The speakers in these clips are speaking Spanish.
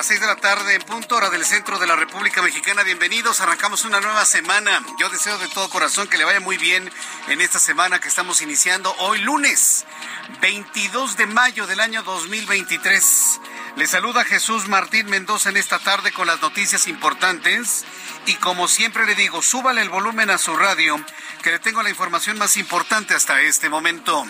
Las seis de la tarde en punto, hora del centro de la República Mexicana. Bienvenidos, arrancamos una nueva semana. Yo deseo de todo corazón que le vaya muy bien en esta semana que estamos iniciando hoy lunes, 22 de mayo del año 2023. Le saluda Jesús Martín Mendoza en esta tarde con las noticias importantes y como siempre le digo, súbale el volumen a su radio, que le tengo la información más importante hasta este momento.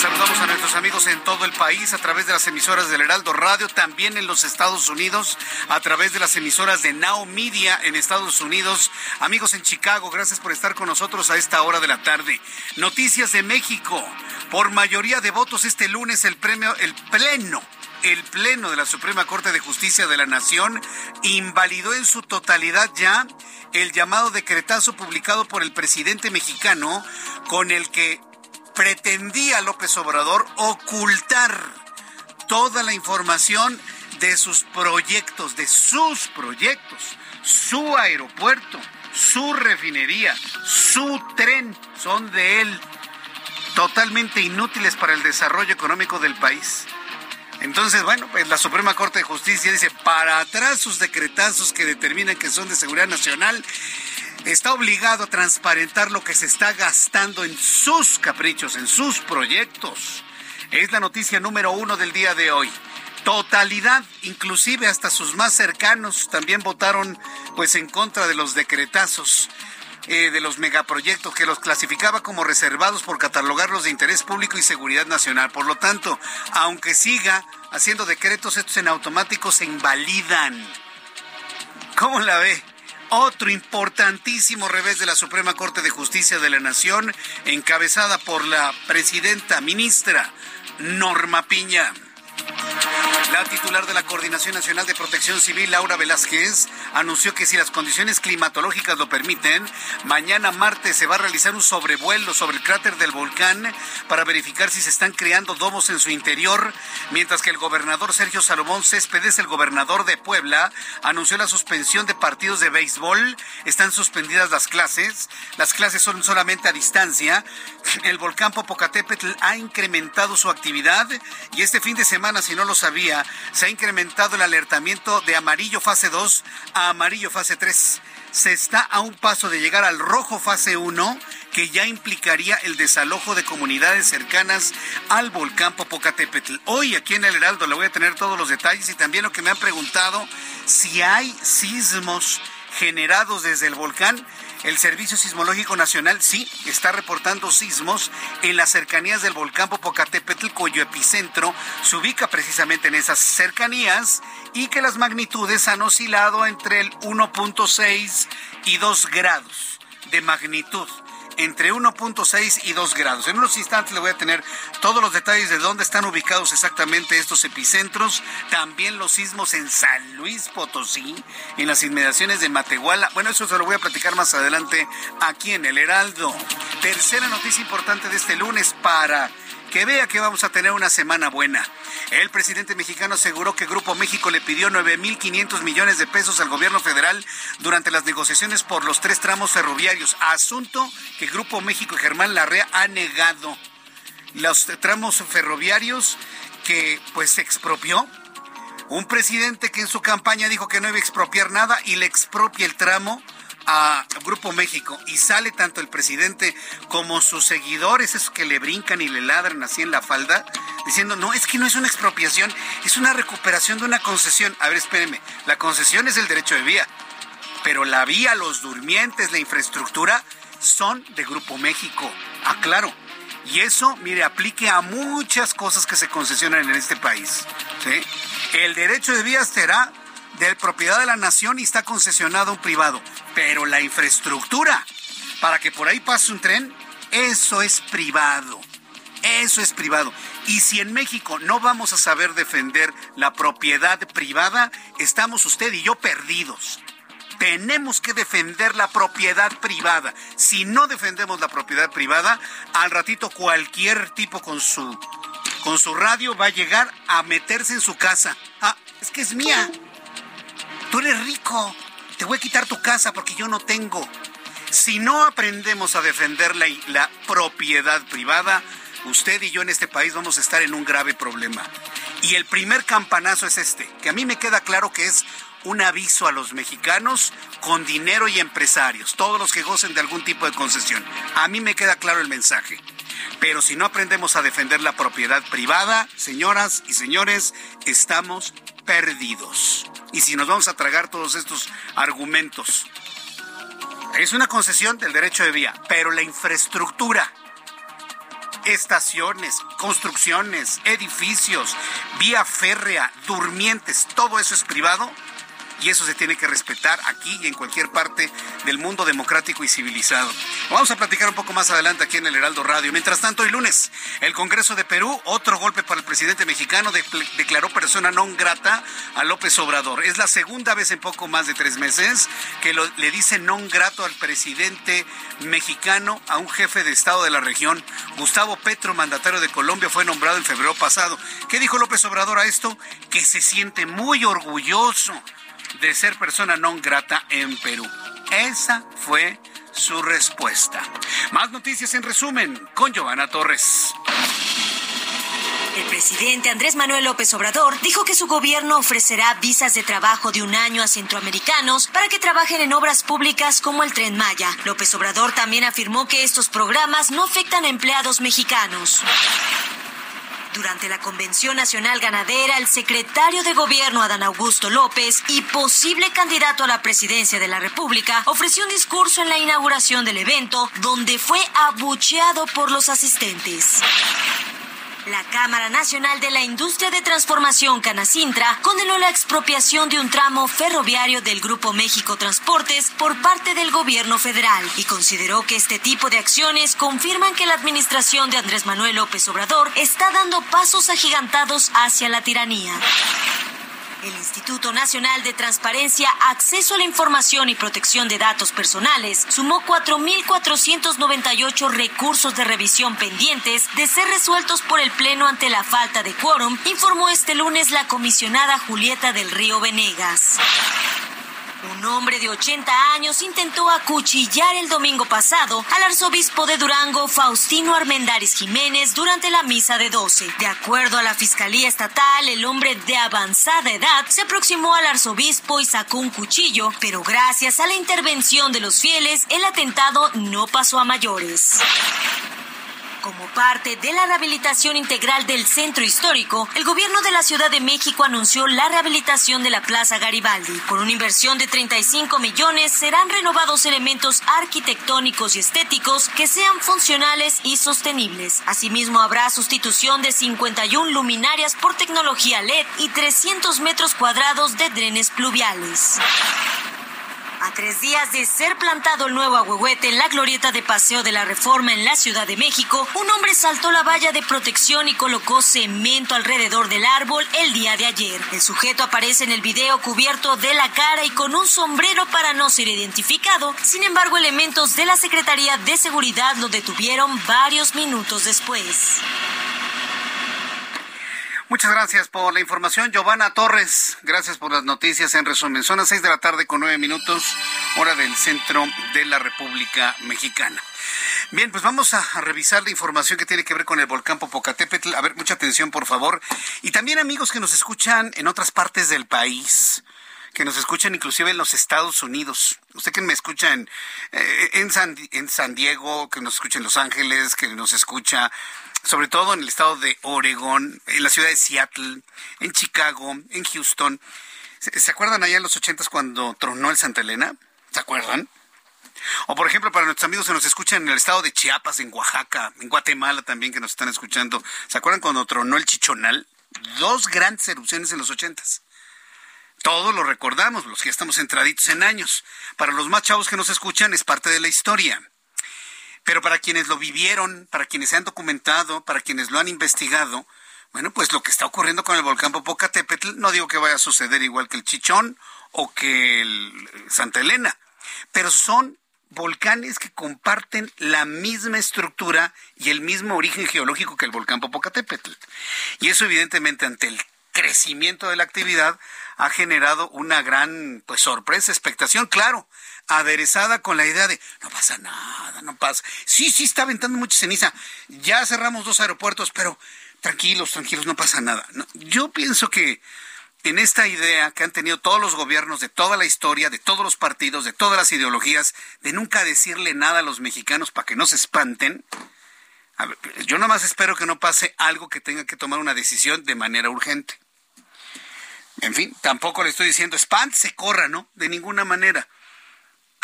Saludamos a nuestros amigos en todo el país a través de las emisoras del Heraldo Radio, también en los Estados Unidos a través de las emisoras de Now Media en Estados Unidos. Amigos en Chicago, gracias por estar con nosotros a esta hora de la tarde. Noticias de México. Por mayoría de votos este lunes el premio, el pleno el Pleno de la Suprema Corte de Justicia de la Nación invalidó en su totalidad ya el llamado decretazo publicado por el presidente mexicano con el que pretendía López Obrador ocultar toda la información de sus proyectos, de sus proyectos, su aeropuerto, su refinería, su tren, son de él, totalmente inútiles para el desarrollo económico del país. Entonces, bueno, pues la Suprema Corte de Justicia dice, para atrás sus decretazos que determinan que son de seguridad nacional, está obligado a transparentar lo que se está gastando en sus caprichos, en sus proyectos. Es la noticia número uno del día de hoy. Totalidad, inclusive hasta sus más cercanos también votaron pues en contra de los decretazos. Eh, de los megaproyectos que los clasificaba como reservados por catalogarlos de interés público y seguridad nacional. Por lo tanto, aunque siga haciendo decretos, estos en automático se invalidan. ¿Cómo la ve? Otro importantísimo revés de la Suprema Corte de Justicia de la Nación, encabezada por la presidenta ministra Norma Piña. La titular de la Coordinación Nacional de Protección Civil, Laura Velázquez, anunció que si las condiciones climatológicas lo permiten, mañana martes se va a realizar un sobrevuelo sobre el cráter del volcán para verificar si se están creando domos en su interior, mientras que el gobernador Sergio Salomón Céspedes, el gobernador de Puebla, anunció la suspensión de partidos de béisbol. Están suspendidas las clases. Las clases son solamente a distancia. El volcán Popocatépetl ha incrementado su actividad y este fin de semana, si no lo sabía, se ha incrementado el alertamiento de amarillo fase 2 a amarillo fase 3. Se está a un paso de llegar al rojo fase 1, que ya implicaría el desalojo de comunidades cercanas al volcán Popocatépetl. Hoy aquí en el Heraldo le voy a tener todos los detalles y también lo que me han preguntado, si hay sismos generados desde el volcán. El Servicio Sismológico Nacional sí está reportando sismos en las cercanías del volcán Popocatépetl, cuyo epicentro se ubica precisamente en esas cercanías y que las magnitudes han oscilado entre el 1.6 y 2 grados de magnitud entre 1.6 y 2 grados. En unos instantes le voy a tener todos los detalles de dónde están ubicados exactamente estos epicentros, también los sismos en San Luis Potosí, en las inmediaciones de Matehuala. Bueno, eso se lo voy a platicar más adelante aquí en el Heraldo. Tercera noticia importante de este lunes para que vea que vamos a tener una semana buena. El presidente mexicano aseguró que Grupo México le pidió 9.500 millones de pesos al gobierno federal durante las negociaciones por los tres tramos ferroviarios, asunto que Grupo México y Germán Larrea ha negado. Los tramos ferroviarios que pues se expropió un presidente que en su campaña dijo que no iba a expropiar nada y le expropia el tramo a Grupo México y sale tanto el presidente como sus seguidores, esos que le brincan y le ladran así en la falda, diciendo, no, es que no es una expropiación, es una recuperación de una concesión. A ver, espérenme, la concesión es el derecho de vía, pero la vía, los durmientes, la infraestructura son de Grupo México. Aclaro. Y eso, mire, aplique a muchas cosas que se concesionan en este país. El derecho de vía será de propiedad de la nación y está concesionado a un privado. Pero la infraestructura para que por ahí pase un tren, eso es privado. Eso es privado. Y si en México no vamos a saber defender la propiedad privada, estamos usted y yo perdidos. Tenemos que defender la propiedad privada. Si no defendemos la propiedad privada, al ratito cualquier tipo con su con su radio va a llegar a meterse en su casa. Ah, es que es mía. Tú eres rico. Te voy a quitar tu casa porque yo no tengo. Si no aprendemos a defender la, la propiedad privada, usted y yo en este país vamos a estar en un grave problema. Y el primer campanazo es este, que a mí me queda claro que es un aviso a los mexicanos con dinero y empresarios, todos los que gocen de algún tipo de concesión. A mí me queda claro el mensaje. Pero si no aprendemos a defender la propiedad privada, señoras y señores, estamos perdidos. Y si nos vamos a tragar todos estos argumentos, es una concesión del derecho de vía, pero la infraestructura, estaciones, construcciones, edificios, vía férrea, durmientes, todo eso es privado y eso se tiene que respetar aquí y en cualquier parte del mundo democrático y civilizado. Vamos a platicar un poco más adelante aquí en el Heraldo Radio. Mientras tanto, hoy lunes, el Congreso de Perú, otro golpe para el presidente mexicano, declaró persona non grata a López Obrador. Es la segunda vez en poco más de tres meses que le dice non grato al presidente mexicano, a un jefe de Estado de la región. Gustavo Petro, mandatario de Colombia, fue nombrado en febrero pasado. ¿Qué dijo López Obrador a esto? Que se siente muy orgulloso de ser persona non grata en Perú. Esa fue su respuesta. Más noticias en resumen con Giovanna Torres. El presidente Andrés Manuel López Obrador dijo que su gobierno ofrecerá visas de trabajo de un año a centroamericanos para que trabajen en obras públicas como el tren Maya. López Obrador también afirmó que estos programas no afectan a empleados mexicanos. Durante la Convención Nacional Ganadera, el secretario de Gobierno Adán Augusto López y posible candidato a la presidencia de la República ofreció un discurso en la inauguración del evento donde fue abucheado por los asistentes. La Cámara Nacional de la Industria de Transformación Canacintra condenó la expropiación de un tramo ferroviario del Grupo México Transportes por parte del gobierno federal y consideró que este tipo de acciones confirman que la administración de Andrés Manuel López Obrador está dando pasos agigantados hacia la tiranía. El Instituto Nacional de Transparencia, Acceso a la Información y Protección de Datos Personales sumó 4.498 recursos de revisión pendientes de ser resueltos por el Pleno ante la falta de quórum, informó este lunes la comisionada Julieta del Río Venegas. Un hombre de 80 años intentó acuchillar el domingo pasado al arzobispo de Durango, Faustino Armendaris Jiménez, durante la misa de 12. De acuerdo a la Fiscalía Estatal, el hombre de avanzada edad se aproximó al arzobispo y sacó un cuchillo, pero gracias a la intervención de los fieles, el atentado no pasó a mayores. Como parte de la rehabilitación integral del centro histórico, el gobierno de la Ciudad de México anunció la rehabilitación de la Plaza Garibaldi. Por una inversión de 35 millones serán renovados elementos arquitectónicos y estéticos que sean funcionales y sostenibles. Asimismo, habrá sustitución de 51 luminarias por tecnología LED y 300 metros cuadrados de drenes pluviales. A tres días de ser plantado el nuevo agüehuete en la glorieta de Paseo de la Reforma en la Ciudad de México, un hombre saltó la valla de protección y colocó cemento alrededor del árbol el día de ayer. El sujeto aparece en el video cubierto de la cara y con un sombrero para no ser identificado. Sin embargo, elementos de la Secretaría de Seguridad lo detuvieron varios minutos después. Muchas gracias por la información, Giovanna Torres. Gracias por las noticias en resumen. Son las seis de la tarde con nueve minutos, hora del centro de la República Mexicana. Bien, pues vamos a, revisar la información que tiene que ver con el volcán Popocatépetl. A ver, mucha atención, por favor. Y también amigos que nos escuchan en otras partes del país que nos escuchan inclusive en los Estados Unidos. Usted que me escucha en, eh, en, San, en San Diego, que nos escucha en Los Ángeles, que nos escucha sobre todo en el estado de Oregón, en la ciudad de Seattle, en Chicago, en Houston. ¿Se, acuerdan allá en los ochentas cuando tronó el Santa Elena? ¿Se acuerdan? O por ejemplo, para nuestros amigos que nos escuchan en el estado de Chiapas, en Oaxaca, en Guatemala también que nos están escuchando. ¿Se acuerdan cuando tronó el Chichonal? Dos grandes erupciones en los ochentas. Todos lo recordamos, los que estamos entraditos en años. Para los más chavos que nos escuchan es parte de la historia. Pero para quienes lo vivieron, para quienes se han documentado, para quienes lo han investigado, bueno, pues lo que está ocurriendo con el volcán Popocatépetl, no digo que vaya a suceder igual que el Chichón o que el Santa Elena, pero son volcanes que comparten la misma estructura y el mismo origen geológico que el volcán Popocatépetl. Y eso evidentemente ante el crecimiento de la actividad ha generado una gran pues sorpresa, expectación, claro, aderezada con la idea de no pasa nada, no pasa. Sí, sí está aventando mucha ceniza. Ya cerramos dos aeropuertos, pero tranquilos, tranquilos, no pasa nada. yo pienso que en esta idea que han tenido todos los gobiernos de toda la historia, de todos los partidos, de todas las ideologías, de nunca decirle nada a los mexicanos para que no se espanten, yo nada más espero que no pase algo que tenga que tomar una decisión de manera urgente. En fin, tampoco le estoy diciendo se corra, ¿no? De ninguna manera.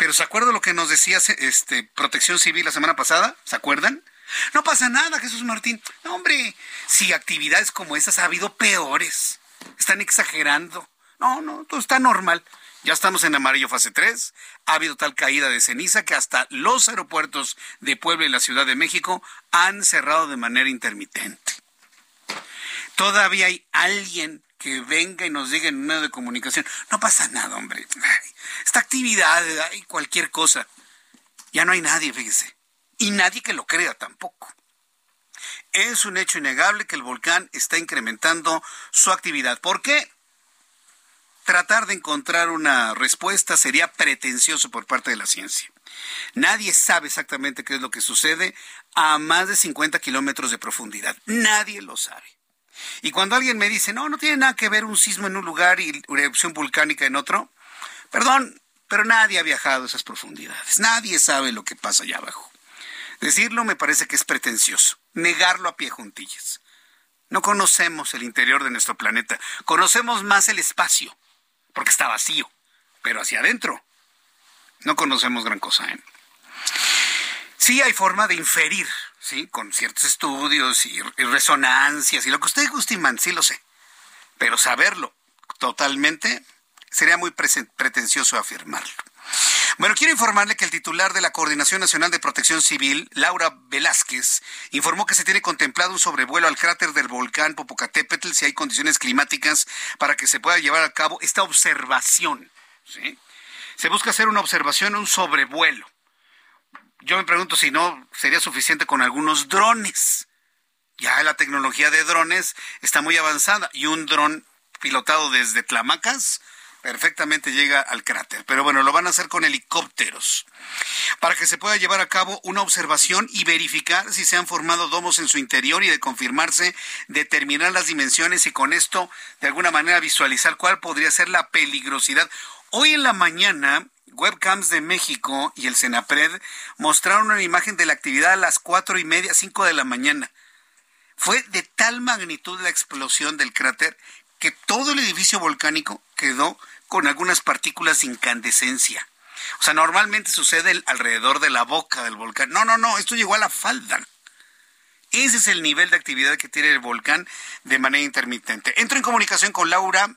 Pero ¿se acuerda lo que nos decía este, Protección Civil la semana pasada? ¿Se acuerdan? No pasa nada, Jesús Martín. No, hombre, si actividades como esas ha habido peores. Están exagerando. No, no, todo está normal. Ya estamos en amarillo fase 3. Ha habido tal caída de ceniza que hasta los aeropuertos de Puebla y la Ciudad de México han cerrado de manera intermitente. Todavía hay alguien que venga y nos diga en un medio de comunicación, no pasa nada, hombre. Esta actividad, hay cualquier cosa. Ya no hay nadie, fíjese. Y nadie que lo crea tampoco. Es un hecho innegable que el volcán está incrementando su actividad. ¿Por qué? Tratar de encontrar una respuesta sería pretencioso por parte de la ciencia. Nadie sabe exactamente qué es lo que sucede a más de 50 kilómetros de profundidad. Nadie lo sabe. Y cuando alguien me dice, no, no tiene nada que ver un sismo en un lugar y una erupción volcánica en otro, perdón, pero nadie ha viajado a esas profundidades. Nadie sabe lo que pasa allá abajo. Decirlo me parece que es pretencioso. Negarlo a pie juntillas. No conocemos el interior de nuestro planeta. Conocemos más el espacio, porque está vacío. Pero hacia adentro no conocemos gran cosa. ¿eh? Sí hay forma de inferir sí, con ciertos estudios y, resonancias y lo que usted guste, sí lo sé. Pero saberlo totalmente sería muy pretencioso afirmarlo. Bueno, quiero informarle que el titular de la Coordinación Nacional de Protección Civil, Laura Velázquez, informó que se tiene contemplado un sobrevuelo al cráter del volcán Popocatépetl si hay condiciones climáticas para que se pueda llevar a cabo esta observación. Se busca hacer una observación, un sobrevuelo yo me pregunto si no sería suficiente con algunos drones. Ya la tecnología de drones está muy avanzada y un dron pilotado desde Tlamacas perfectamente llega al cráter. Pero bueno, lo van a hacer con helicópteros para que se pueda llevar a cabo una observación y verificar si se han formado domos en su interior y de confirmarse, determinar las dimensiones y con esto de alguna manera visualizar cuál podría ser la peligrosidad. Hoy en la mañana Webcams de México y el Senapred mostraron una imagen de la actividad a las cuatro y media, cinco de la mañana. Fue de tal magnitud la explosión del cráter que todo el edificio volcánico quedó con algunas partículas de incandescencia. O sea, normalmente sucede alrededor de la boca del volcán. No, no, no, esto llegó a la falda. Ese es el nivel de actividad que tiene el volcán de manera intermitente. Entro en comunicación con Laura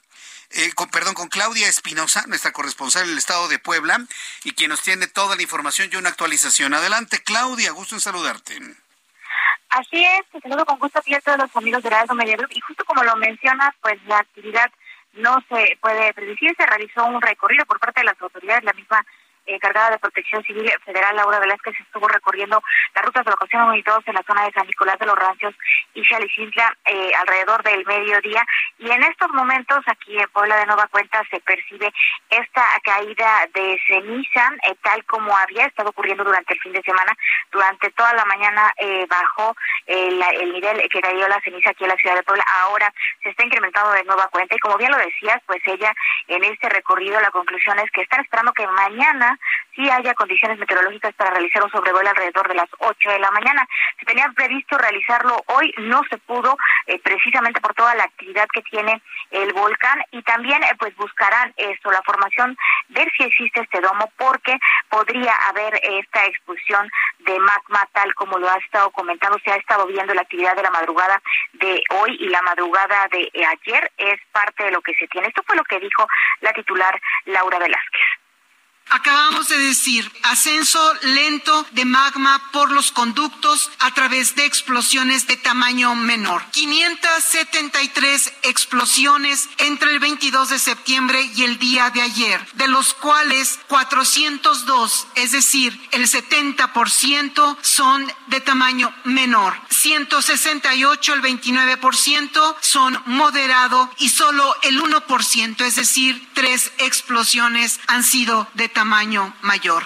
eh, perdón, con Claudia Espinosa, nuestra corresponsal en el estado de Puebla, y quien nos tiene toda la información y una actualización. Adelante, Claudia, gusto en saludarte. Así es, te saludo con gusto a todos los amigos de la Media Group, y justo como lo mencionas, pues la actividad no se puede predecir, se realizó un recorrido por parte de las autoridades, la misma encargada de Protección Civil Federal, Laura Velázquez, estuvo recorriendo las rutas de locación 1 y 2 en la zona de San Nicolás de los Rancios y Chalicintla eh, alrededor del mediodía. Y en estos momentos, aquí en Puebla de Nueva Cuenta, se percibe esta caída de ceniza, eh, tal como había estado ocurriendo durante el fin de semana. Durante toda la mañana eh, bajó el, el nivel que cayó la ceniza aquí en la ciudad de Puebla. Ahora se está incrementando de nueva cuenta y como bien lo decías, pues ella en este recorrido la conclusión es que están esperando que mañana sí haya condiciones meteorológicas para realizar un sobrevuelo alrededor de las 8 de la mañana. Se tenía previsto realizarlo hoy, no se pudo eh, precisamente por toda la actividad que tiene el volcán y también eh, pues buscarán esto, la formación, ver si existe este domo porque podría haber esta expulsión de magma tal como lo ha estado comentando, se ha estado viendo la actividad de la madrugada de hoy y la madrugada de ayer es parte de lo que se tiene. Esto fue lo que dijo la titular Laura Velázquez. Acabamos de decir ascenso lento de magma por los conductos a través de explosiones de tamaño menor. 573 explosiones entre el 22 de septiembre y el día de ayer, de los cuales 402, es decir, el 70% son de tamaño menor. 168, el 29% son moderado y solo el 1%, es decir, tres explosiones han sido de tamaño mayor.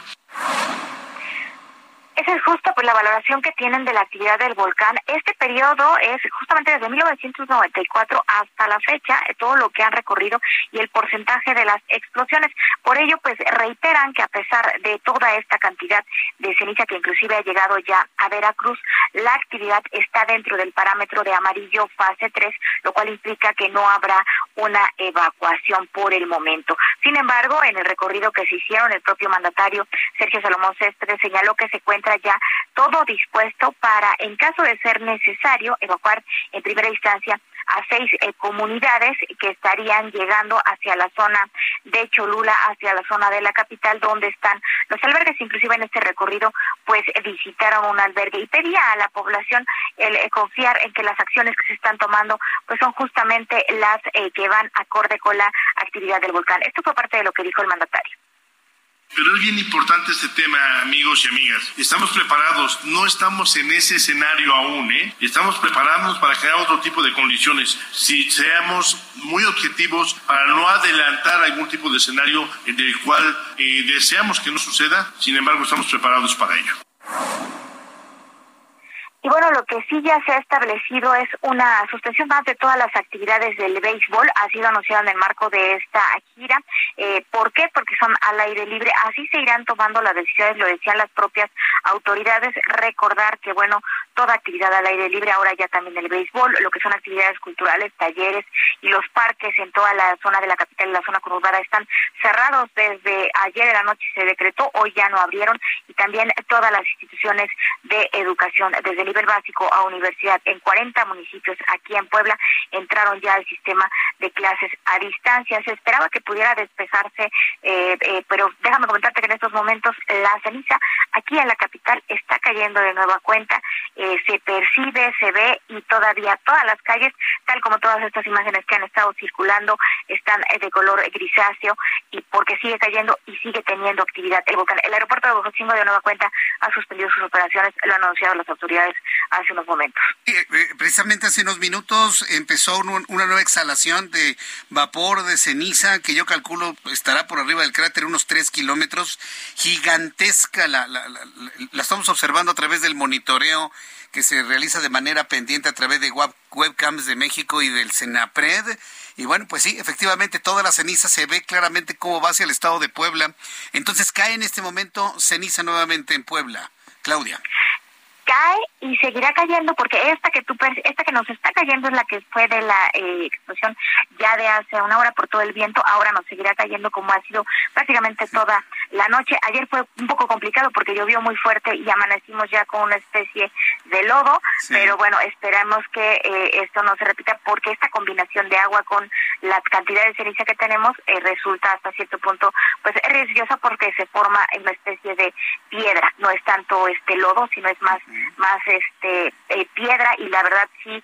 Esa es justo pues, la valoración que tienen de la actividad del volcán. Este periodo es justamente desde 1994 hasta la fecha, eh, todo lo que han recorrido y el porcentaje de las explosiones. Por ello, pues reiteran que a pesar de toda esta cantidad de ceniza que inclusive ha llegado ya a Veracruz, la actividad está dentro del parámetro de amarillo fase 3, lo cual implica que no habrá una evacuación por el momento. Sin embargo, en el recorrido que se hicieron, el propio mandatario Sergio Salomón Céspedes señaló que se encuentra ya todo dispuesto para, en caso de ser necesario, evacuar en primera instancia a seis eh, comunidades que estarían llegando hacia la zona de Cholula, hacia la zona de la capital, donde están los albergues. Inclusive en este recorrido, pues visitaron un albergue y pedía a la población el eh, confiar en que las acciones que se están tomando, pues son justamente las eh, que van acorde con la actividad del volcán. Esto fue parte de lo que dijo el mandatario. Pero es bien importante este tema, amigos y amigas. Estamos preparados, no estamos en ese escenario aún, ¿eh? Estamos preparados para crear otro tipo de condiciones. Si seamos muy objetivos para no adelantar algún tipo de escenario del cual eh, deseamos que no suceda, sin embargo, estamos preparados para ello. Y bueno, lo que sí ya se ha establecido es una suspensión más de todas las actividades del béisbol. Ha sido anunciado en el marco de esta gira. Eh, ¿Por qué? Porque son al aire libre. Así se irán tomando las decisiones, lo decían las propias autoridades. Recordar que, bueno, toda actividad al aire libre, ahora ya también el béisbol, lo que son actividades culturales, talleres y los parques en toda la zona de la capital y la zona conurbada están cerrados desde ayer de la noche se decretó, hoy ya no abrieron y también todas las instituciones de educación desde nivel básico a universidad en 40 municipios aquí en Puebla entraron ya al sistema de clases a distancia. Se esperaba que pudiera despejarse, eh, eh, pero déjame comentarte que en estos momentos la ceniza aquí en la capital está cayendo de nueva cuenta, eh, se percibe, se ve y todavía todas las calles, tal como todas estas imágenes que han estado circulando, están de color grisáceo y porque sigue cayendo y sigue teniendo actividad el volcán. El aeropuerto de Bojochingo de nueva cuenta ha suspendido sus operaciones, lo han anunciado las autoridades hace unos momentos. Eh, precisamente hace unos minutos empezó una nueva exhalación de vapor de ceniza que yo calculo estará por arriba del cráter unos tres kilómetros, gigantesca, la, la, estamos observando a través del monitoreo que se realiza de manera pendiente a través de webcams de México y del Senapred. Y bueno, pues sí, efectivamente toda la ceniza se ve claramente cómo va hacia el estado de Puebla. Entonces cae en este momento ceniza nuevamente en Puebla. Claudia cae y seguirá cayendo porque esta que tú esta que nos está cayendo es la que fue de la eh, explosión ya de hace una hora por todo el viento ahora nos seguirá cayendo como ha sido prácticamente toda la noche. Ayer fue un poco complicado porque llovió muy fuerte y amanecimos ya con una especie de lodo pero bueno esperamos que eh, esto no se repita porque esta combinación de agua con la cantidad de ceniza que tenemos eh, resulta hasta cierto punto pues riesgosa porque se forma en una especie de piedra. No es tanto este lodo sino es más más este piedra y la verdad sí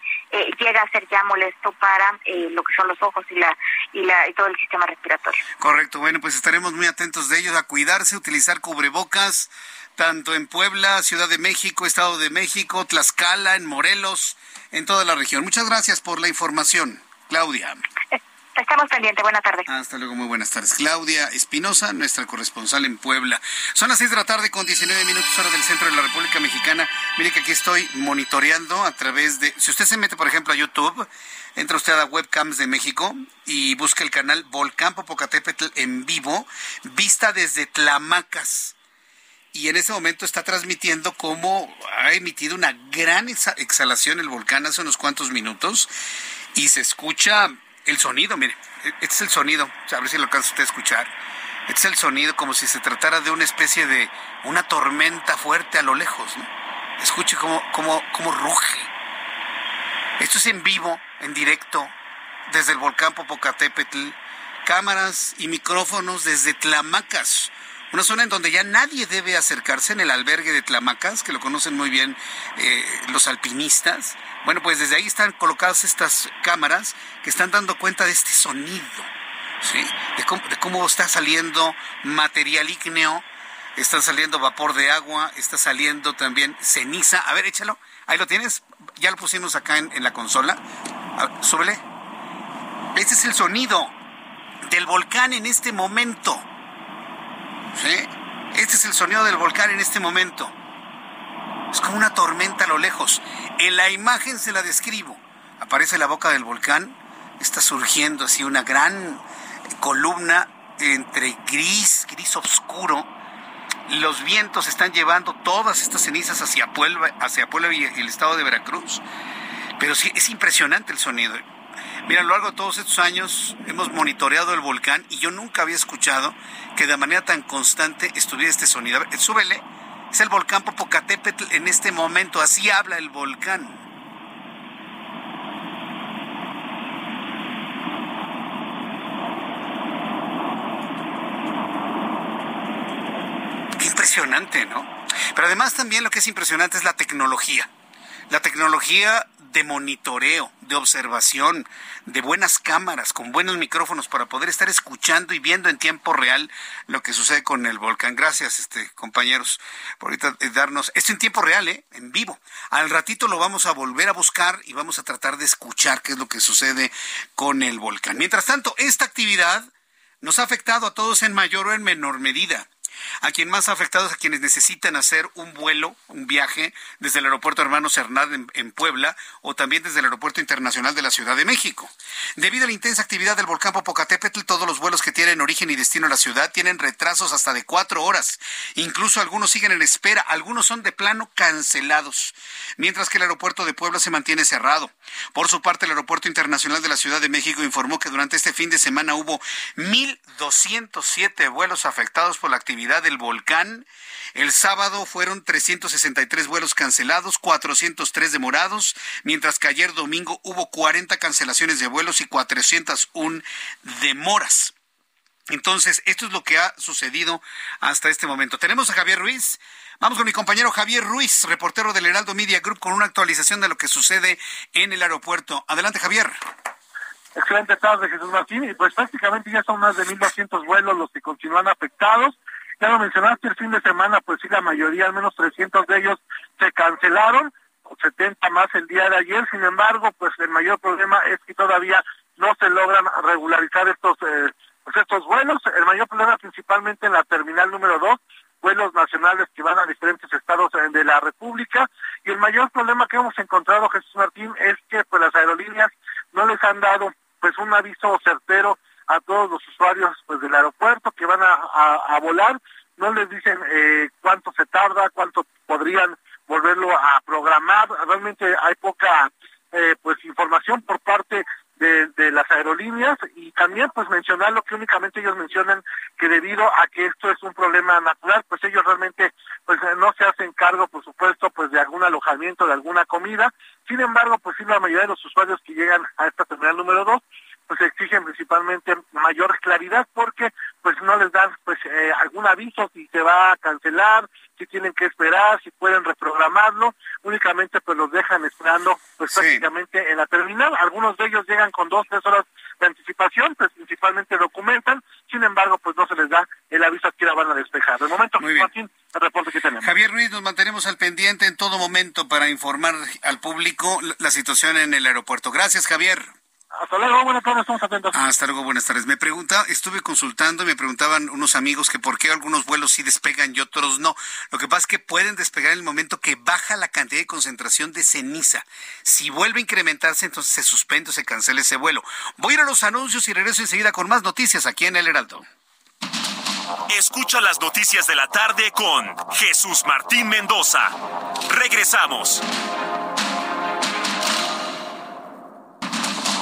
llega a ser ya molesto para lo que son los ojos y la y la y todo el sistema respiratorio. Correcto, bueno, pues estaremos muy atentos de ellos a cuidarse, utilizar cubrebocas tanto en Puebla, Ciudad de México, Estado de México, Tlaxcala, en Morelos, en toda la región. Muchas gracias por la información, Claudia. Estamos pendientes. Buenas tardes. Hasta luego, muy buenas tardes. Claudia Espinosa, nuestra corresponsal en Puebla. Son las seis de la tarde con 19 minutos hora del centro de la República Mexicana. Mire que aquí estoy monitoreando a través de... Si usted se mete, por ejemplo, a YouTube, entra usted a Webcams de México y busca el canal Volcán Popocatépetl en vivo, vista desde Tlamacas y en ese momento está transmitiendo cómo ha emitido una gran exhalación el volcán hace unos cuantos minutos y se escucha el sonido, mire, e-, este es el sonido, a ver si lo alcanza usted a escuchar. Este es el sonido como si se tratara de una especie de una tormenta fuerte a lo lejos, ¿no? Escuche cómo, cómo, cómo ruge. Esto es en vivo, en directo, desde el volcán Popocatépetl. Cámaras y micrófonos desde Tlamacas, una zona en donde ya nadie debe acercarse en el albergue de Tlamacas, que lo conocen muy bien eh, los alpinistas. Bueno, pues desde ahí están colocadas estas cámaras que están dando cuenta de este sonido, ¿sí? De cómo, está saliendo material ígneo, está saliendo vapor de agua, está saliendo también ceniza. A ver, échalo. Ahí lo tienes. Ya lo pusimos acá en, en la consola. súbele. Este es el sonido del volcán en este momento. Este es el sonido del volcán en este momento. Es como una tormenta a lo lejos. En la imagen se la describo. Aparece la boca del volcán, está surgiendo así una gran columna entre gris, gris oscuro. Los vientos están llevando todas estas cenizas hacia Puebla, hacia Puebla y el estado de Veracruz. Pero sí, es impresionante el sonido. Mira, a lo largo de todos estos años hemos monitoreado el volcán y yo nunca había escuchado que de manera tan constante estuviera este sonido. A ver, súbele. Es el volcán Popocatépetl en este momento. Así habla el volcán. Qué impresionante, ¿no? Pero además también lo que es impresionante es la tecnología. La tecnología de monitoreo, de observación, de buenas cámaras, con buenos micrófonos para poder estar escuchando y viendo en tiempo real lo que sucede con el volcán. Gracias, este compañeros, por ahorita eh, darnos esto en tiempo real, ¿eh? en vivo. Al ratito lo vamos a volver a buscar y vamos a tratar de escuchar qué es lo que sucede con el volcán. Mientras tanto, esta actividad nos ha afectado a todos en mayor o en menor medida. A quien más afectados a quienes necesitan hacer un vuelo, un viaje desde el aeropuerto Hermanos Hernández en, Puebla o también desde el aeropuerto internacional de la Ciudad de México. Debido a la intensa actividad del volcán Popocatépetl, todos los vuelos que tienen origen y destino a la ciudad tienen retrasos hasta de cuatro horas. Incluso algunos siguen en espera, algunos son de plano cancelados, mientras que el aeropuerto de Puebla se mantiene cerrado. Por su parte, el aeropuerto internacional de la Ciudad de México informó que durante este fin de semana hubo 1.207 vuelos afectados por la actividad del volcán. El sábado fueron 363 vuelos cancelados, 403 demorados, mientras que ayer domingo hubo 40 cancelaciones de vuelos y 401 demoras. Entonces, esto es lo que ha sucedido hasta este momento. Tenemos a Javier Ruiz. Vamos con mi compañero Javier Ruiz, reportero del Heraldo Media Group, con una actualización de lo que sucede en el aeropuerto. Adelante, Javier. Excelente tarde, Jesús Martín. Y pues prácticamente ya son más de 1.200 vuelos los que continúan afectados. Ya lo mencionaste, el fin de semana, pues sí, la mayoría, al menos 300 de ellos, se cancelaron, 70 más el día de ayer. Sin embargo, pues el mayor problema es que todavía no se logran regularizar estos, eh, pues estos vuelos. El mayor problema principalmente en la terminal número 2, vuelos nacionales que van a diferentes estados eh, de la República. Y el mayor problema que hemos encontrado, Jesús Martín, es que pues las aerolíneas no les han dado pues un aviso certero a todos los usuarios pues del aeropuerto que van a, volar, no les dicen eh, cuánto se tarda, cuánto podrían volverlo a programar, realmente hay poca eh, pues información por parte de, de, las aerolíneas y también pues mencionar lo que únicamente ellos mencionan que debido a que esto es un problema natural pues ellos realmente pues no se hacen cargo por supuesto pues de algún alojamiento de alguna comida. Sin embargo pues sí la mayoría de los usuarios que llegan a esta terminal número dos pues exigen principalmente mayor claridad porque pues no les dan pues eh, algún aviso si se va a cancelar, si tienen que esperar, si pueden reprogramarlo, únicamente pues los dejan esperando pues prácticamente en la terminal. Algunos de ellos llegan con dos, tres horas de anticipación, pues principalmente documentan, sin embargo pues no se les da el aviso a que la van a despejar. De momento, Muy el reporte que tenemos. Javier Ruiz, nos mantenemos al pendiente en todo momento para informar al público la situación en el aeropuerto. Gracias, Javier. Hasta luego, buenas tardes, estamos atentos. Hasta luego, buenas tardes. Me pregunta, estuve consultando y me preguntaban unos amigos que por qué algunos vuelos sí despegan y otros no. Lo que pasa es que pueden despegar en el momento que baja la cantidad de concentración de ceniza. Si vuelve a incrementarse, entonces se suspende o se cancela ese vuelo. Voy a ir a los anuncios y regreso enseguida con más noticias aquí en El Heraldo. Escucha las noticias de la tarde con Jesús Martín Mendoza. Regresamos.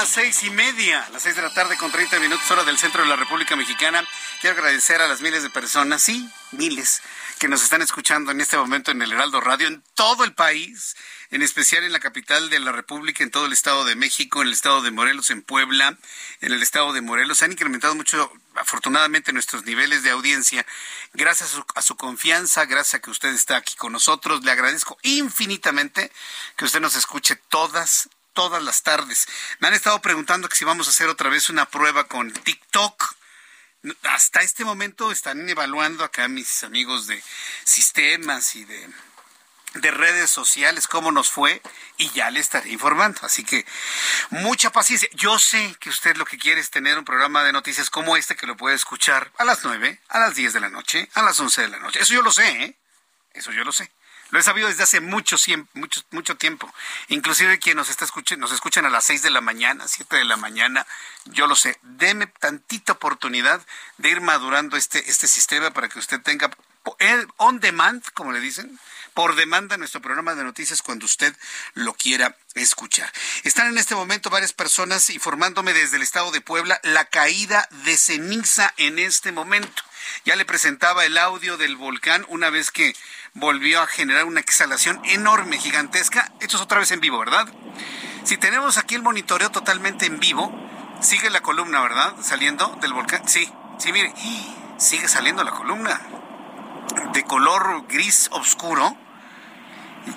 Las seis y media, las seis de la tarde con 30 minutos hora del centro de la República Mexicana. Quiero agradecer a las miles de personas, sí, miles, que nos están escuchando en este momento en el Heraldo Radio en todo el país, en especial en la capital de la República, en todo el Estado de México, en el Estado de Morelos, en Puebla, en el Estado de Morelos. Han incrementado mucho, afortunadamente, nuestros niveles de audiencia. Gracias a su, a su confianza, gracias a que usted está aquí con nosotros. Le agradezco infinitamente que usted nos escuche todas todas las tardes. Me han estado preguntando que si vamos a hacer otra vez una prueba con TikTok. Hasta este momento están evaluando acá mis amigos de sistemas y de, de redes sociales cómo nos fue y ya le estaré informando. Así que mucha paciencia. Yo sé que usted lo que quiere es tener un programa de noticias como este que lo puede escuchar a las 9, a las 10 de la noche, a las 11 de la noche. Eso yo lo sé, ¿eh? Eso yo lo sé. Lo he sabido desde hace mucho, mucho, mucho tiempo. Inclusive quien nos está escuchando, nos escuchan a las 6 de la mañana, 7 de la mañana, yo lo sé. Deme tantita oportunidad de ir madurando este, este sistema para que usted tenga on demand, como le dicen, por demanda nuestro programa de noticias cuando usted lo quiera escuchar. Están en este momento varias personas informándome desde el estado de Puebla la caída de ceniza en este momento. Ya le presentaba el audio del volcán una vez que volvió a generar una exhalación enorme, gigantesca. Esto es otra vez en vivo, ¿verdad? Si tenemos aquí el monitoreo totalmente en vivo, sigue la columna, ¿verdad? Saliendo del volcán. Sí, sí, mire, sigue saliendo la columna de color gris oscuro.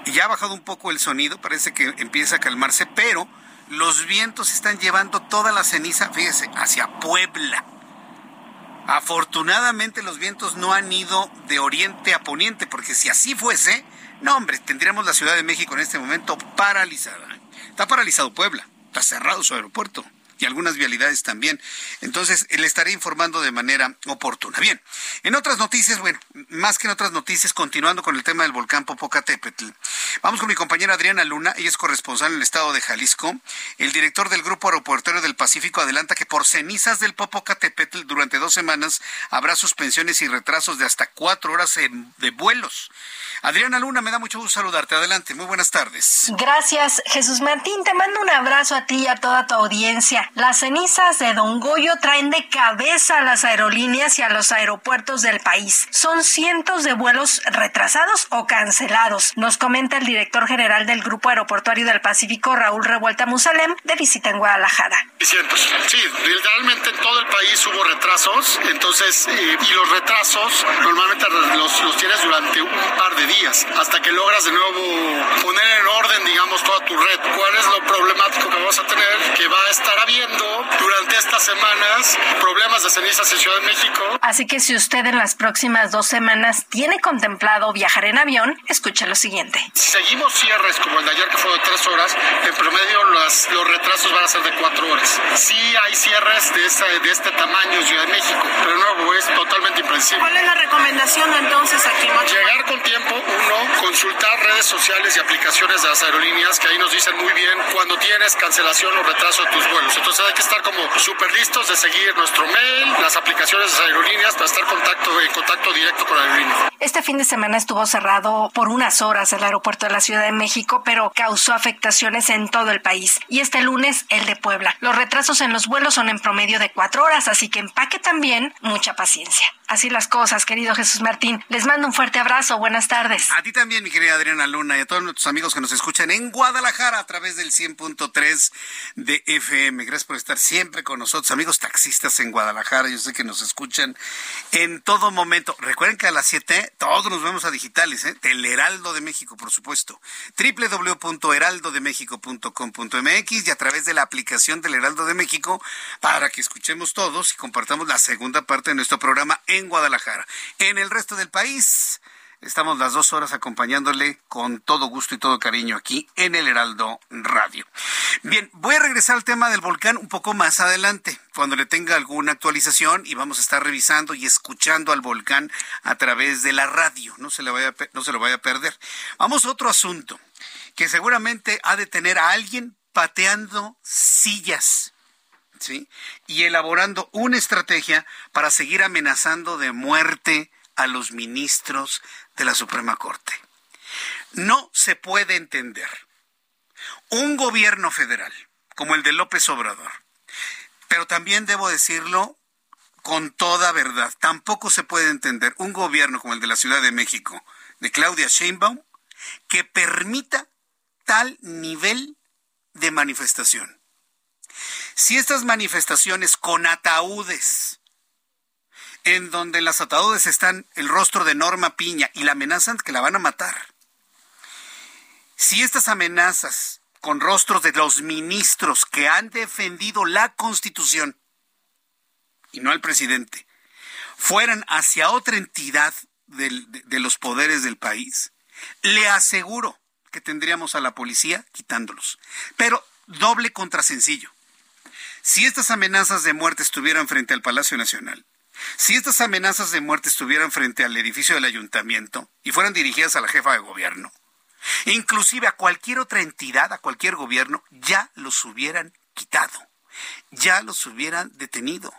Ya ha bajado un poco el sonido, parece que empieza a calmarse, pero los vientos están llevando toda la ceniza, fíjese, hacia Puebla. Afortunadamente los vientos no han ido de oriente a poniente, porque si así fuese, no hombre, tendríamos la Ciudad de México en este momento paralizada. Está paralizado Puebla, está cerrado su aeropuerto y algunas vialidades también. Entonces, le estaré informando de manera oportuna. Bien, en otras noticias, bueno, más que en otras noticias, continuando con el tema del volcán Popocatépetl, vamos con mi compañera Adriana Luna, ella es corresponsal en el estado de Jalisco. El director del Grupo Aeroportuario del Pacífico adelanta que por cenizas del Popocatépetl durante dos semanas habrá suspensiones y retrasos de hasta cuatro horas de vuelos. Adriana Luna, me da mucho gusto saludarte. Adelante, muy buenas tardes. Gracias, Jesús Martín. Te mando un abrazo a ti y a toda tu audiencia. Las cenizas de Don Goyo traen de cabeza a las aerolíneas y a los aeropuertos del país. Son cientos de vuelos retrasados o cancelados, nos comenta el director general del Grupo Aeroportuario del Pacífico, Raúl Revuelta Musalem, de visita en Guadalajara. Cientos. Sí, literalmente en todo el país hubo retrasos, entonces, eh, y los retrasos normalmente los, los tienes durante un par de días hasta que logras de nuevo poner en orden, digamos, toda tu red. ¿Cuál es lo problemático que vamos a tener? Que va a estar habiendo durante esta estas semanas problemas de cenizas en Ciudad de México. Así que si usted en las próximas dos semanas tiene contemplado viajar en avión, escuche lo siguiente. Si seguimos cierres como el de ayer que fue de tres horas, en promedio los, los retrasos van a ser de cuatro horas. Sí hay cierres de, esta, de este tamaño en Ciudad de México, pero de nuevo es totalmente impredecible. ¿Cuál es la recomendación entonces aquí? Llegar con tiempo, uno, consultar redes sociales y aplicaciones de las aerolíneas que ahí nos dicen muy bien cuando tienes cancelación o retraso de tus vuelos. Entonces hay que estar como súper listos de seguir nuestro mail, las aplicaciones de las aerolíneas para estar en contacto directo con la aerolínea. Este fin de semana estuvo cerrado por unas horas el aeropuerto de la Ciudad de México, pero causó afectaciones en todo el país. Y este lunes el de Puebla. Los retrasos en los vuelos son en promedio de cuatro horas, así que empaque también mucha paciencia. Así las cosas, querido Jesús Martín. Les mando un fuerte abrazo. Buenas tardes. A ti también, mi querida Adriana Luna, y a todos nuestros amigos que nos escuchan en Guadalajara a través del 100.3 de FM. Gracias por estar siempre con nosotros, amigos taxistas en Guadalajara. Yo sé que nos escuchan en todo momento. Recuerden que a las 7 todos nos vemos a digitales, ¿eh? El Heraldo de México, por supuesto. www.heraldodemexico.com.mx y a través de la aplicación del Heraldo de México para que escuchemos todos y compartamos la segunda parte de nuestro programa Guadalajara. En el resto del país, Estamos las dos horas acompañándole con todo gusto y todo cariño aquí en el Heraldo Radio. Bien, voy a regresar al tema del volcán un poco más adelante, cuando le tenga alguna actualización y vamos a estar revisando y escuchando al volcán a través de la radio. No se, vaya, no se lo vaya a perder. Vamos a otro asunto que seguramente ha de tener a alguien pateando sillas. ¿Sí? Y elaborando una estrategia para seguir amenazando de muerte a los ministros de la Suprema Corte. No se puede entender un gobierno federal como el de López Obrador, pero también debo decirlo con toda verdad, tampoco se puede entender un gobierno como el de la Ciudad de México, de Claudia Sheinbaum, que permita tal nivel de manifestación. Si estas manifestaciones con ataúdes, en donde en las ataúdes están el rostro de Norma Piña y la amenazan que la van a matar. Si estas amenazas con rostros de los ministros que han defendido la Constitución y no al presidente fueran hacia otra entidad de, de los poderes del país, le aseguro que tendríamos a la policía quitándolos. Pero doble contra sencillo. Si estas amenazas de muerte estuvieran frente al Palacio Nacional, si estas amenazas de muerte estuvieran frente al edificio del ayuntamiento y fueran dirigidas a la jefa de gobierno, inclusive a cualquier otra entidad, a cualquier gobierno, ya los hubieran quitado, ya los hubieran detenido.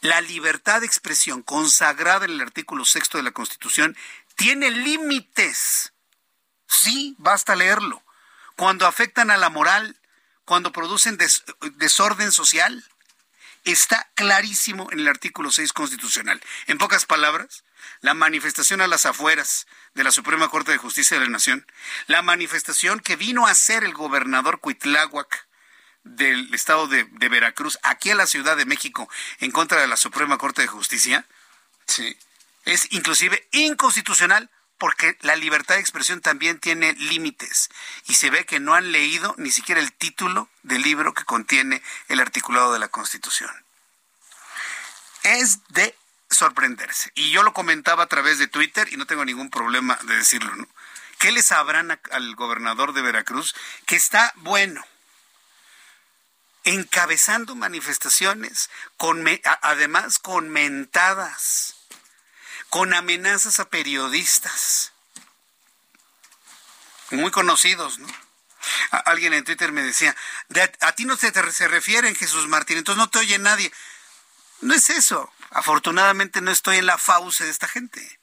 La libertad de expresión consagrada en el artículo sexto de la Constitución tiene límites. Sí, basta leerlo. Cuando afectan a la moral, cuando producen desorden social está clarísimo en el artículo 6 constitucional. En pocas palabras, la manifestación a las afueras de la Suprema Corte de Justicia de la Nación, la manifestación que vino a hacer el gobernador Cuitláhuac del estado de, Veracruz aquí a la Ciudad de México en contra de la Suprema Corte de Justicia, sí, es inclusive inconstitucional porque la libertad de expresión también tiene límites y se ve que no han leído ni siquiera el título del libro que contiene el articulado de la Constitución. Es de sorprenderse. Y yo lo comentaba a través de Twitter y no tengo ningún problema de decirlo, ¿no? ¿Qué le sabrán al gobernador de Veracruz que está bueno? encabezando manifestaciones, además con mentadas con amenazas a periodistas, muy conocidos, ¿no? alguien en Twitter me decía, a, ti no se, te, se refieren Jesús Martín, entonces no te oye nadie. No es eso. Afortunadamente no estoy en la fauce de esta gente.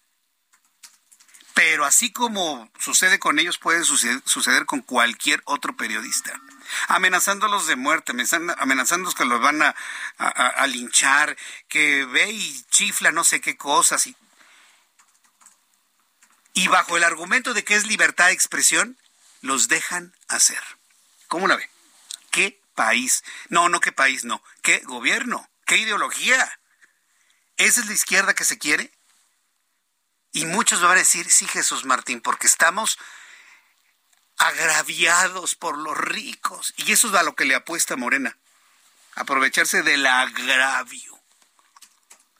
Pero así como sucede con ellos, puede suceder, con cualquier otro periodista. Amenazándolos de muerte, amenazándolos que los van a, a, linchar, que ve y chifla no sé qué cosas. Y y bajo el argumento de que es libertad de expresión, los dejan hacer. ¿Cómo la ve? ¿Qué país? No, no qué país, no. ¿Qué gobierno? ¿Qué ideología? ¿Esa es la izquierda que se quiere? Y muchos van a decir, sí, Jesús Martín, porque estamos agraviados por los ricos. Y eso es a lo que le apuesta Morena. aprovecharse del agravio.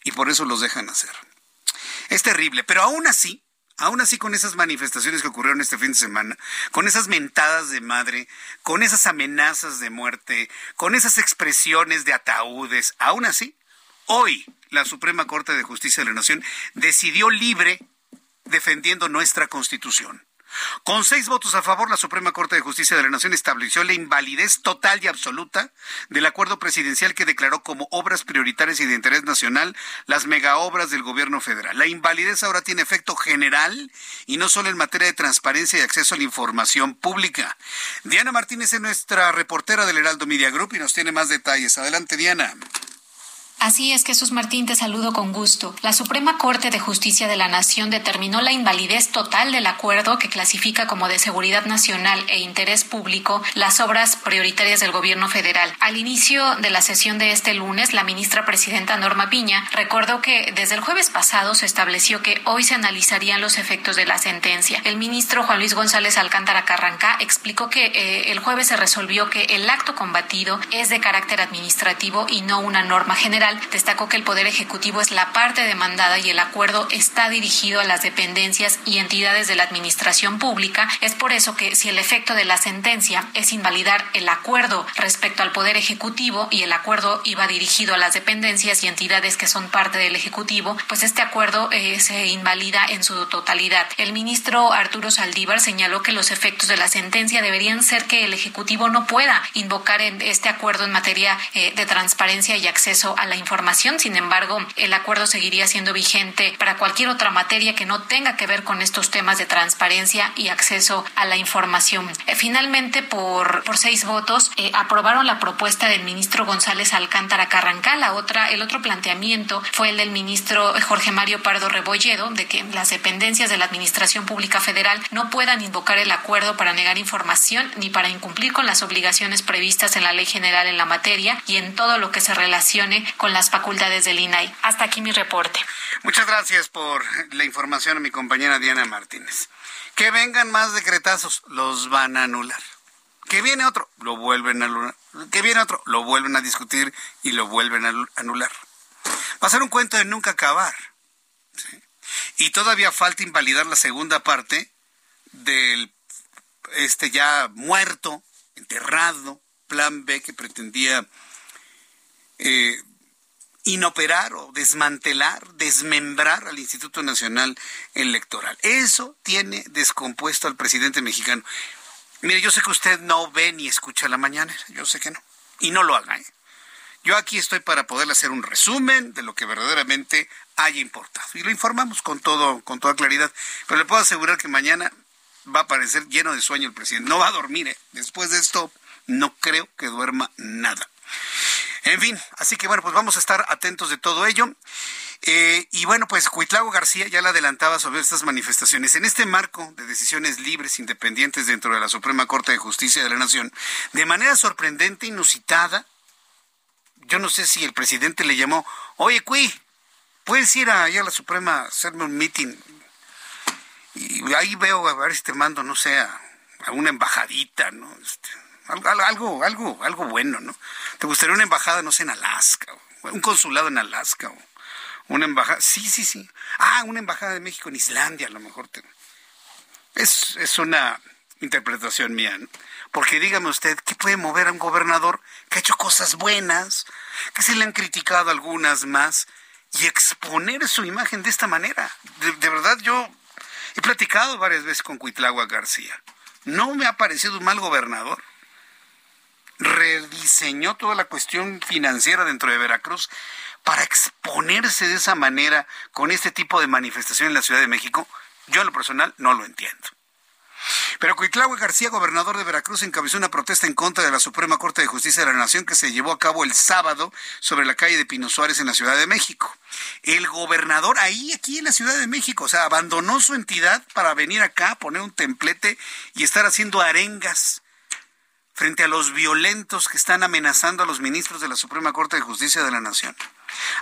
Y por eso los dejan hacer. Es terrible, pero aún así, aún así con esas manifestaciones que ocurrieron este fin de semana, con esas mentadas de madre, con esas amenazas de muerte, con esas expresiones de ataúdes, aún así, hoy la Suprema Corte de Justicia de la Nación decidió libre defendiendo nuestra Constitución. Con seis votos a favor, la Suprema Corte de Justicia de la Nación estableció la invalidez total y absoluta del acuerdo presidencial que declaró como obras prioritarias y de interés nacional las megaobras del gobierno federal. La invalidez ahora tiene efecto general y no solo en materia de transparencia y acceso a la información pública. Diana Martínez es nuestra reportera del Heraldo Media Group y nos tiene más detalles. Adelante, Diana. Así es, Jesús Martín, te saludo con gusto. La Suprema Corte de Justicia de la Nación determinó la invalidez total del acuerdo que clasifica como de seguridad nacional e interés público las obras prioritarias del gobierno federal. Al inicio de la sesión de este lunes, la ministra presidenta Norma Piña recordó que desde el jueves pasado se estableció que hoy se analizarían los efectos de la sentencia. El ministro Juan Luis González Alcántara Carrancá explicó que eh, el jueves se resolvió que el acto combatido es de carácter administrativo y no una norma general destacó que el Poder Ejecutivo es la parte demandada y el acuerdo está dirigido a las dependencias y entidades de la Administración Pública. Es por eso que si el efecto de la sentencia es invalidar el acuerdo respecto al Poder Ejecutivo y el acuerdo iba dirigido a las dependencias y entidades que son parte del Ejecutivo, pues este acuerdo eh, se invalida en su totalidad. El ministro Arturo Saldívar señaló que los efectos de la sentencia deberían ser que el Ejecutivo no pueda invocar en este acuerdo en materia eh, de transparencia y acceso a la información. Sin embargo, el acuerdo seguiría siendo vigente para cualquier otra materia que no tenga que ver con estos temas de transparencia y acceso a la información. Eh, finalmente, por, por seis votos, eh, aprobaron la propuesta del ministro González Alcántara Carrancal. La otra, el otro planteamiento fue el del ministro Jorge Mario Pardo Rebolledo, de que las dependencias de la Administración Pública Federal no puedan invocar el acuerdo para negar información ni para incumplir con las obligaciones previstas en la ley general en la materia y en todo lo que se relacione con con las facultades del INAI. Hasta aquí mi reporte. Muchas gracias por la información a mi compañera Diana Martínez. Que vengan más decretazos, los van a anular. Que viene otro, lo vuelven a anular. Que viene otro, lo vuelven a discutir y lo vuelven a anular. Va a ser un cuento de nunca acabar. Y todavía falta invalidar la segunda parte del este ya muerto, enterrado, plan B que pretendía eh, inoperar o desmantelar, desmembrar al Instituto Nacional Electoral. Eso tiene descompuesto al presidente mexicano. Mire, yo sé que usted no ve ni escucha la mañana, yo sé que no. Y no lo haga. ¿eh? Yo aquí estoy para poder hacer un resumen de lo que verdaderamente haya importado. Y lo informamos con todo, con toda claridad. Pero le puedo asegurar que mañana va a aparecer lleno de sueño el presidente. No va a dormir, ¿eh? Después de esto, no creo que duerma nada. En fin, así que bueno, pues vamos a estar atentos de todo ello. Eh, y bueno, pues Cuitlago García ya la adelantaba sobre estas manifestaciones. En este marco de decisiones libres, independientes dentro de la Suprema Corte de Justicia de la Nación, de manera sorprendente, inusitada, yo no sé si el presidente le llamó, oye, Cui, puedes ir allá a la Suprema a hacerme un meeting. Y ahí veo, a ver si te mando, no sé, a, una embajadita, ¿no? Este, algo, algo, algo bueno, ¿no? ¿Te gustaría una embajada, no sé, en Alaska? un consulado en Alaska? O una embajada, sí, sí, sí. Ah, una embajada de México en Islandia, a lo mejor. Es, es una interpretación mía, ¿no? Porque dígame usted, ¿qué puede mover a un gobernador que ha hecho cosas buenas, que se le han criticado algunas más, y exponer su imagen de esta manera? De, de verdad, yo he platicado varias veces con Cuitlagua García. No me ha parecido un mal gobernador rediseñó toda la cuestión financiera dentro de Veracruz para exponerse de esa manera con este tipo de manifestación en la Ciudad de México, yo en lo personal no lo entiendo. Pero Cuitlahua García, gobernador de Veracruz, encabezó una protesta en contra de la Suprema Corte de Justicia de la Nación que se llevó a cabo el sábado sobre la calle de Pino Suárez en la Ciudad de México. El gobernador ahí, aquí en la Ciudad de México, o sea, abandonó su entidad para venir acá, poner un templete y estar haciendo arengas frente a los violentos que están amenazando a los ministros de la Suprema Corte de Justicia de la Nación.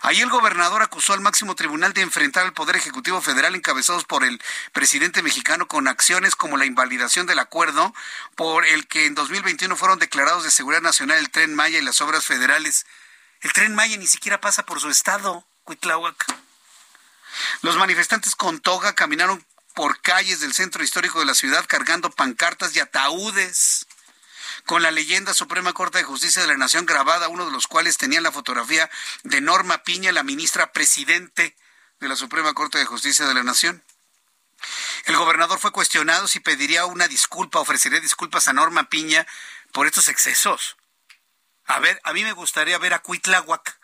Ahí el gobernador acusó al máximo tribunal de enfrentar al Poder Ejecutivo Federal encabezados por el presidente mexicano con acciones como la invalidación del acuerdo por el que en 2021 fueron declarados de seguridad nacional el tren Maya y las obras federales. El tren Maya ni siquiera pasa por su estado, Cuitláhuac. Los manifestantes con toga caminaron por calles del centro histórico de la ciudad cargando pancartas y ataúdes con la leyenda Suprema Corte de Justicia de la Nación grabada, uno de los cuales tenía la fotografía de Norma Piña, la ministra presidente de la Suprema Corte de Justicia de la Nación. El gobernador fue cuestionado si pediría una disculpa, ofrecería disculpas a Norma Piña por estos excesos. A ver, a mí me gustaría ver a Cuitláhuac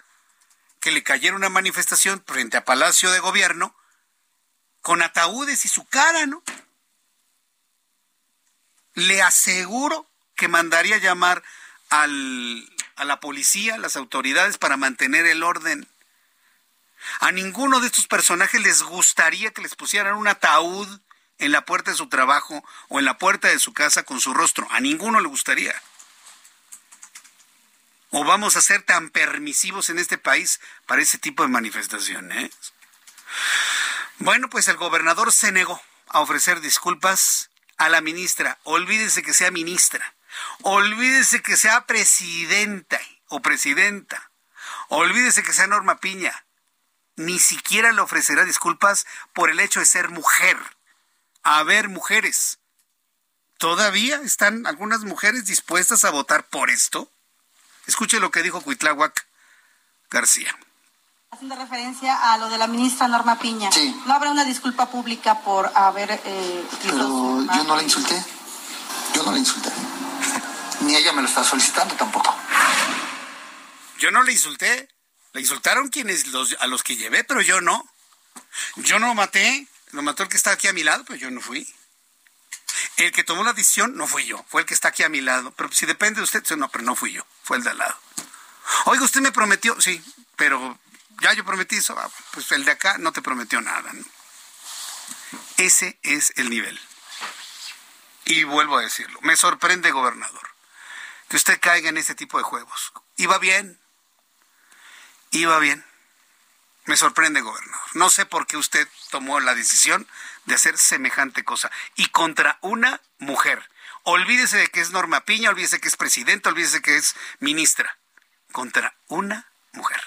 que le cayera una manifestación frente a Palacio de Gobierno con ataúdes y su cara, ¿no? Le aseguro que mandaría llamar al, a la policía, a las autoridades para mantener el orden. A ninguno de estos personajes les gustaría que les pusieran un ataúd en la puerta de su trabajo o en la puerta de su casa con su rostro. A ninguno le gustaría. ¿O vamos a ser tan permisivos en este país para ese tipo de manifestaciones? Bueno, pues el gobernador se negó a ofrecer disculpas a la ministra. Olvídese que sea ministra. Olvídese que sea presidenta o presidenta. Olvídese que sea Norma Piña. Ni siquiera le ofrecerá disculpas por el hecho de ser mujer. A ver, mujeres. ¿Todavía están algunas mujeres dispuestas a votar por esto? Escuche lo que dijo Cuitláhuac García. Haciendo referencia a lo de la ministra Norma Piña. Sí. ¿No habrá una disculpa pública por haber... Eh, Pero yo no la insulté. Yo no la insulté ni ella me lo está solicitando tampoco. Yo no le insulté. Le insultaron quienes los, a los que llevé, pero yo no. Yo no maté. Lo mató el que está aquí a mi lado, pero yo no fui. El que tomó la decisión no fui yo, fue el que está aquí a mi lado. Pero si depende de usted, no, pero no fui yo, fue el de al lado. Oiga, usted me prometió, sí, pero ya yo prometí eso, ah, pues el de acá no te prometió nada. Ese es el nivel. Y vuelvo a decirlo, me sorprende, gobernador que usted caiga en este tipo de juegos. Iba bien, iba bien. Me sorprende, gobernador. No sé por qué usted tomó la decisión de hacer semejante cosa. Y contra una mujer. Olvídese de que es Norma Piña, olvídese que es presidenta, olvídese que es ministra. Contra una mujer.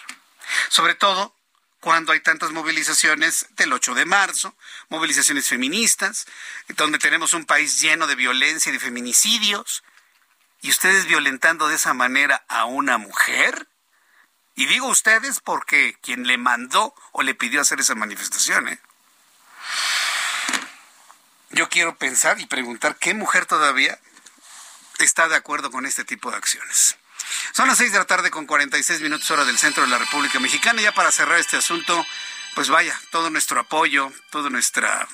Sobre todo cuando hay tantas movilizaciones del 8 de marzo, movilizaciones feministas, donde tenemos un país lleno de violencia y de feminicidios, y ustedes violentando de esa manera a una mujer. Y digo ustedes porque quien le mandó o le pidió hacer esa manifestación, ¿eh? Yo quiero pensar y preguntar qué mujer todavía está de acuerdo con este tipo de acciones. Son las seis de la tarde con 46 minutos hora del centro de la República Mexicana. Ya para cerrar este asunto, pues vaya, todo nuestro apoyo, toda nuestra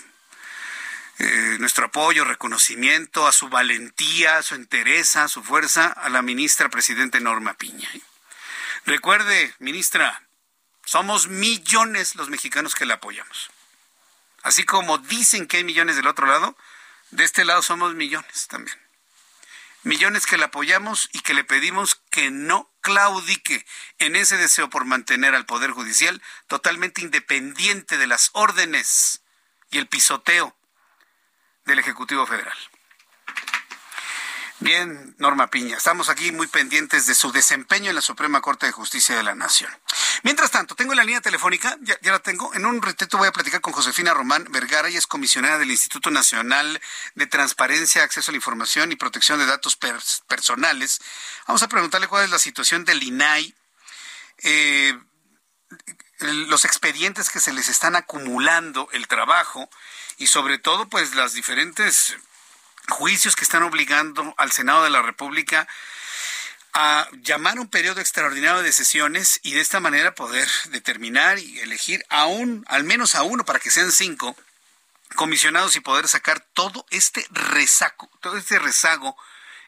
eh, nuestro apoyo, reconocimiento a su valentía, a su entereza, a su fuerza a la ministra presidente Norma Piña. Recuerde, ministra, somos millones los mexicanos que la apoyamos. Así como dicen que hay millones del otro lado, de este lado somos millones también. Millones que la apoyamos y que le pedimos que no claudique en ese deseo por mantener al Poder Judicial totalmente independiente de las órdenes y el pisoteo del Ejecutivo Federal. Bien, Norma Piña, estamos aquí muy pendientes de su desempeño en la Suprema Corte de Justicia de la Nación. Mientras tanto, tengo la línea telefónica, ya, la tengo. En un ratito voy a platicar con Josefina Román Vergara, y es comisionada del Instituto Nacional de Transparencia, Acceso a la Información y Protección de Datos Personales. Vamos a preguntarle cuál es la situación del INAI, eh, los expedientes que se les están acumulando, el trabajo y sobre todo pues las diferentes juicios que están obligando al Senado de la República a llamar un periodo extraordinario de sesiones y de esta manera poder determinar y elegir a un, al menos a uno para que sean cinco comisionados y poder sacar todo este rezago, todo este rezago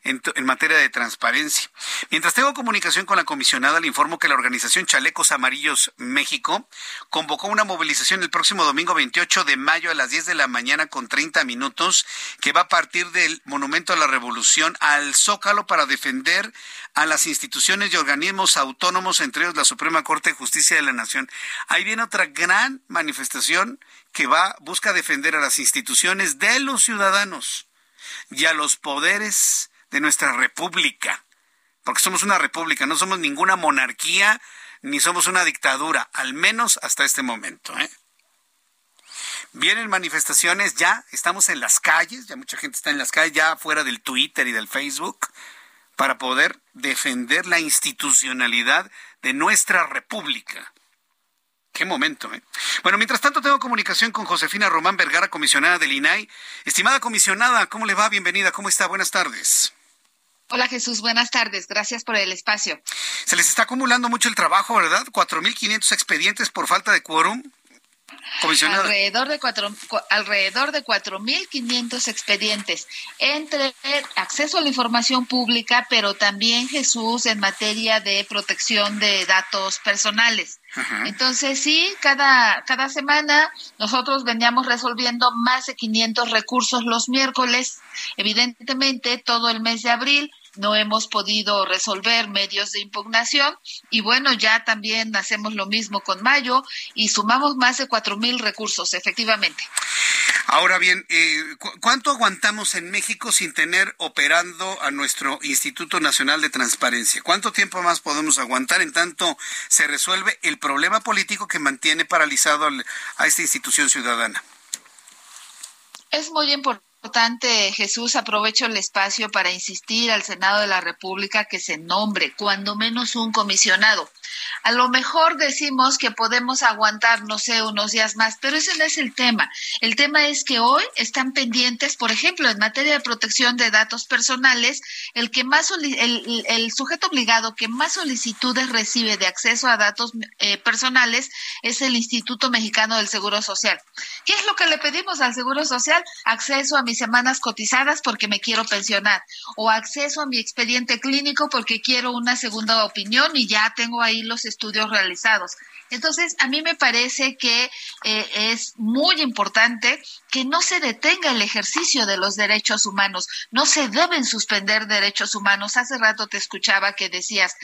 en, materia de transparencia. Mientras tengo comunicación con la comisionada, le informo que la organización Chalecos Amarillos México convocó una movilización el próximo domingo 28 de mayo a las 10 de la mañana con 30 minutos, que va a partir del Monumento a la Revolución al Zócalo para defender a las instituciones y organismos autónomos, entre ellos la Suprema Corte de Justicia de la Nación. Ahí viene otra gran manifestación que va, busca defender a las instituciones de los ciudadanos y a los poderes de nuestra república, porque somos una república, no somos ninguna monarquía ni somos una dictadura, al menos hasta este momento. ¿eh? Vienen manifestaciones, ya estamos en las calles, ya mucha gente está en las calles, ya fuera del Twitter y del Facebook, para poder defender la institucionalidad de nuestra república. Qué momento, ¿eh? Bueno, mientras tanto tengo comunicación con Josefina Román Vergara, comisionada del INAI. Estimada comisionada, ¿cómo le va? Bienvenida, ¿cómo está? Buenas tardes. Hola Jesús, buenas tardes. Gracias por el espacio. Se les está acumulando mucho el trabajo, ¿verdad? 4.500 expedientes por falta de quórum. Alrededor de cuatro, alrededor de 4.500 expedientes entre acceso a la información pública, pero también Jesús en materia de protección de datos personales. Entonces, sí, cada, cada semana nosotros veníamos resolviendo más de 500 recursos los miércoles. Evidentemente, todo el mes de abril no hemos podido resolver medios de impugnación y bueno, ya también hacemos lo mismo con mayo y sumamos más de cuatro mil recursos, efectivamente. Ahora bien, eh, ¿cuánto aguantamos en México sin tener operando a nuestro Instituto Nacional de Transparencia? ¿Cuánto tiempo más podemos aguantar en tanto se resuelve el problema político que mantiene paralizado a esta institución ciudadana? Es muy importante importante, Jesús, aprovecho el espacio para insistir al Senado de la República que se nombre cuando menos un comisionado. A lo mejor decimos que podemos aguantar, no sé, unos días más, pero ese no es el tema. El tema es que hoy están pendientes, por ejemplo, en materia de protección de datos personales, el que más el, el sujeto obligado que más solicitudes recibe de acceso a datos eh, personales es el Instituto Mexicano del Seguro Social. ¿Qué es lo que le pedimos al Seguro Social? Acceso a mis semanas cotizadas porque me quiero pensionar o acceso a mi expediente clínico porque quiero una segunda opinión y ya tengo ahí los estudios realizados. Entonces, a mí me parece que eh, es muy importante que no se detenga el ejercicio de los derechos humanos. No se deben suspender derechos humanos. Hace rato te escuchaba que decías,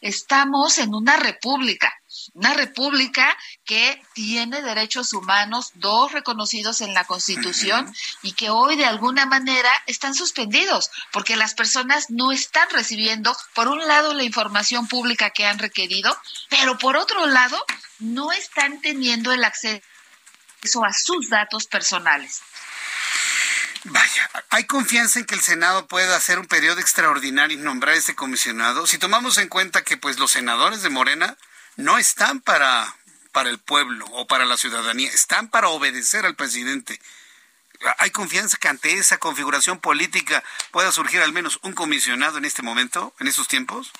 estamos en una república una república que tiene derechos humanos, dos reconocidos en la Constitución, y que hoy de alguna manera están suspendidos, porque las personas no están recibiendo, por un lado, la información pública que han requerido, pero por otro lado, no están teniendo el acceso a sus datos personales. Vaya, ¿hay confianza en que el Senado pueda hacer un periodo extraordinario y nombrar a este comisionado? Si tomamos en cuenta que pues los senadores de Morena no están para, para el pueblo o para la ciudadanía, están para obedecer al presidente. ¿Hay confianza que ante esa configuración política pueda surgir al menos un comisionado en este momento, en estos tiempos?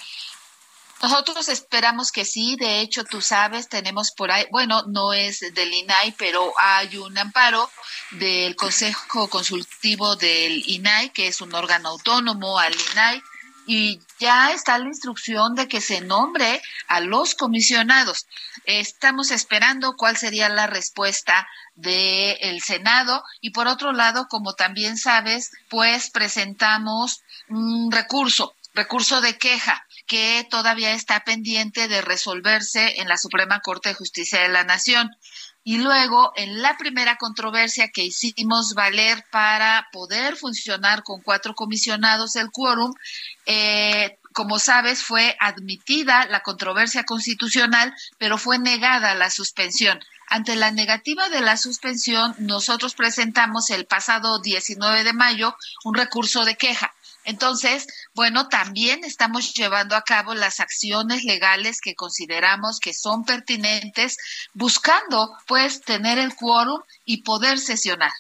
Nosotros esperamos que sí, de hecho tú sabes, tenemos por ahí, bueno, no es del INAI, pero hay un amparo del Consejo Consultivo del INAI, que es un órgano autónomo al INAI, y ya está la instrucción de que se nombre a los comisionados. Estamos esperando cuál sería la respuesta del Senado y por otro lado, como también sabes, pues presentamos un recurso, recurso de queja que todavía está pendiente de resolverse en la Suprema Corte de Justicia de la Nación. Y luego, en la primera controversia que hicimos valer para poder funcionar con cuatro comisionados el quórum, eh, como sabes, fue admitida la controversia constitucional, pero fue negada la suspensión. Ante la negativa de la suspensión, nosotros presentamos el pasado 19 de mayo un recurso de queja. Entonces, bueno, también estamos llevando a cabo las acciones legales que consideramos que son pertinentes, buscando pues tener el quórum y poder sesionar.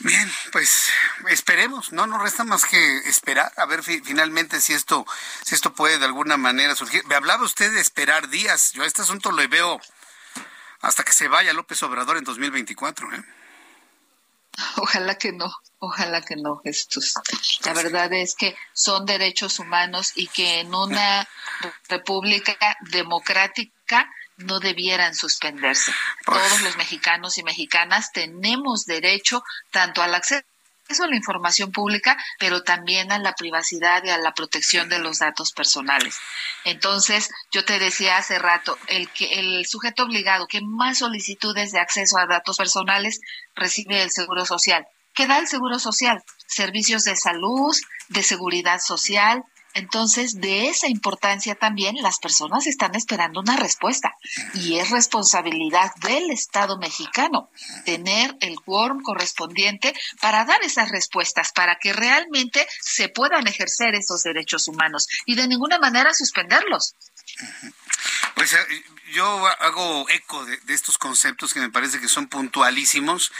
Bien, pues esperemos, no nos resta más que esperar a ver finalmente si esto si esto puede de alguna manera surgir. Me hablaba usted de esperar días. Yo este asunto lo veo hasta que se vaya López Obrador en 2024, ¿eh? Ojalá que no, ojalá que no, Jesús. La verdad es que son derechos humanos y que en una república democrática no debieran suspenderse. Todos los mexicanos y mexicanas tenemos derecho tanto al acceso a la información pública, pero también a la privacidad y a la protección de los datos personales. Entonces, yo te decía hace rato, el que el sujeto obligado que más solicitudes de acceso a datos personales recibe el Seguro Social. ¿Qué da el Seguro Social? Servicios de salud, de seguridad social, entonces, de esa importancia también las personas están esperando una respuesta y es responsabilidad del Estado mexicano tener el quórum correspondiente para dar esas respuestas, para que realmente se puedan ejercer esos derechos humanos y de ninguna manera suspenderlos. Pues eh, yo hago eco de, estos conceptos que me parece que son puntualísimos,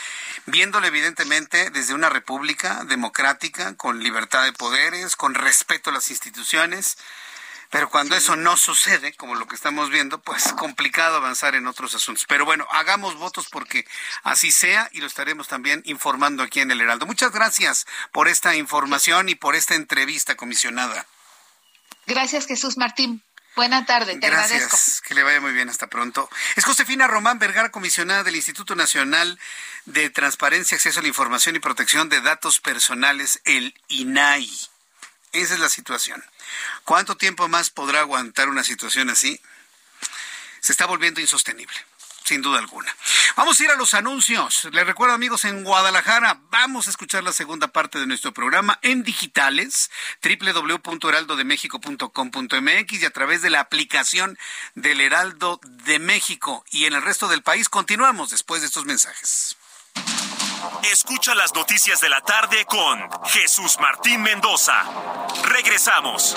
viéndolo evidentemente desde una república democrática, con libertad de poderes, con respeto a las instituciones, pero cuando eso no sucede, como lo que estamos viendo, pues complicado avanzar en otros asuntos. Pero bueno, hagamos votos porque así sea y lo estaremos también informando aquí en el Heraldo. Muchas gracias por esta información y por esta entrevista, comisionada. Gracias, Jesús Martín. Buenas tardes, te Gracias, agradezco. que le vaya muy bien, hasta pronto. Es Josefina Román Vergara, comisionada del Instituto Nacional de Transparencia, Acceso a la Información y Protección de Datos Personales, el INAI. Esa es la situación. ¿Cuánto tiempo más podrá aguantar una situación así? Se está volviendo insostenible sin duda alguna. Vamos a ir a los anuncios. Les recuerdo, amigos, en Guadalajara, vamos a escuchar la segunda parte de nuestro programa en digitales, www.heraldodemexico.com.mx y a través de la aplicación del Heraldo de México. Y en el resto del país continuamos después de estos mensajes. Escucha las noticias de la tarde con Jesús Martín Mendoza. Regresamos.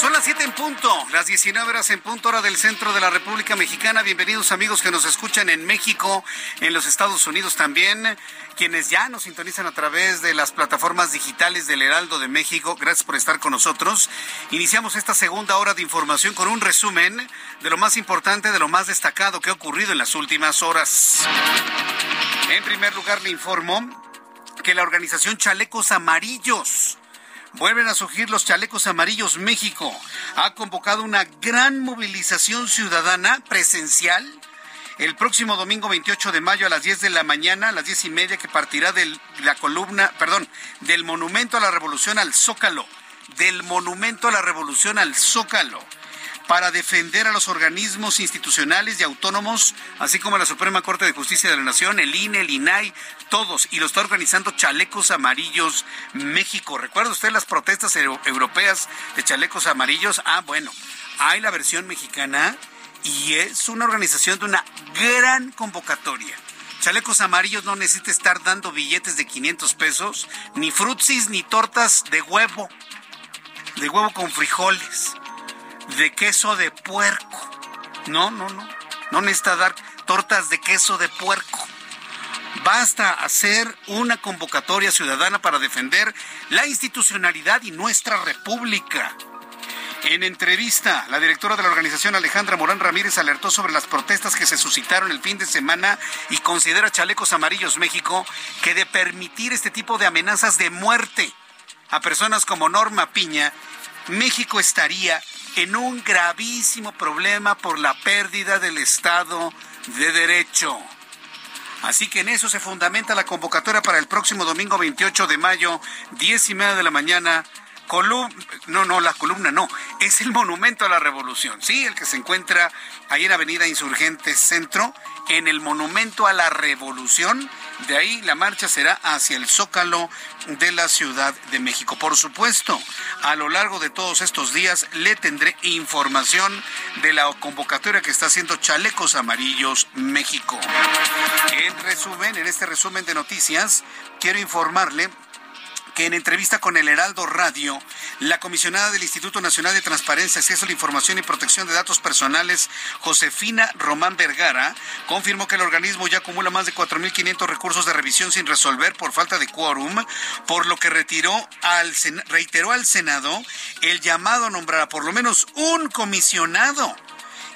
Son las 7 en punto, las 19 horas en punto hora del centro de la República Mexicana. Bienvenidos amigos que nos escuchan en México, en los Estados Unidos también quienes ya nos sintonizan a través de las plataformas digitales del Heraldo de México. Gracias por estar con nosotros. Iniciamos esta segunda hora de información con un resumen de lo más importante, de lo más destacado que ha ocurrido en las últimas horas. En primer lugar, le informo que la organización Chalecos Amarillos Vuelven a surgir los chalecos amarillos México. Ha convocado una gran movilización ciudadana presencial. El próximo domingo 28 de mayo a las 10 de la mañana, a las 10 y media, que partirá de la columna, perdón, del Monumento a la Revolución al Zócalo, del Monumento a la Revolución al Zócalo, para defender a los organismos institucionales y autónomos, así como la Suprema Corte de Justicia de la Nación, el INE, el INAI, todos, y lo está organizando Chalecos Amarillos México. ¿Recuerda usted las protestas europeas de Chalecos Amarillos? Ah, bueno, hay la versión mexicana y es una organización de una gran convocatoria. Chalecos Amarillos no necesita estar dando billetes de 500 pesos, ni frutsis, ni tortas de huevo, de huevo con frijoles, de queso de puerco. No, no, no. No necesita dar tortas de queso de puerco. Basta hacer una convocatoria ciudadana para defender la institucionalidad y nuestra república. En entrevista, la directora de la organización Alejandra Morán Ramírez alertó sobre las protestas que se suscitaron el fin de semana y considera Chalecos Amarillos México que de permitir este tipo de amenazas de muerte a personas como Norma Piña, México estaría en un gravísimo problema por la pérdida del Estado de Derecho. Así que en eso se fundamenta la convocatoria para el próximo domingo 28 de mayo, 10 y media de la mañana, no, no, la columna no, es el Monumento a la Revolución, sí, el que se encuentra ahí en Avenida Insurgentes Centro, en el Monumento a la Revolución. De ahí la marcha será hacia el Zócalo de la Ciudad de México. Por supuesto, a lo largo de todos estos días le tendré información de la convocatoria que está haciendo Chalecos Amarillos En resumen, en este resumen de noticias, quiero informarle en entrevista con el Heraldo Radio, la comisionada del Instituto Nacional de Transparencia, Acceso a la Información y Protección de Datos Personales, Josefina Román Vergara, confirmó que el organismo ya acumula más de 4.500 recursos de revisión sin resolver por falta de quórum, por lo que retiró al, reiteró al Senado el llamado a nombrar a por lo menos un comisionado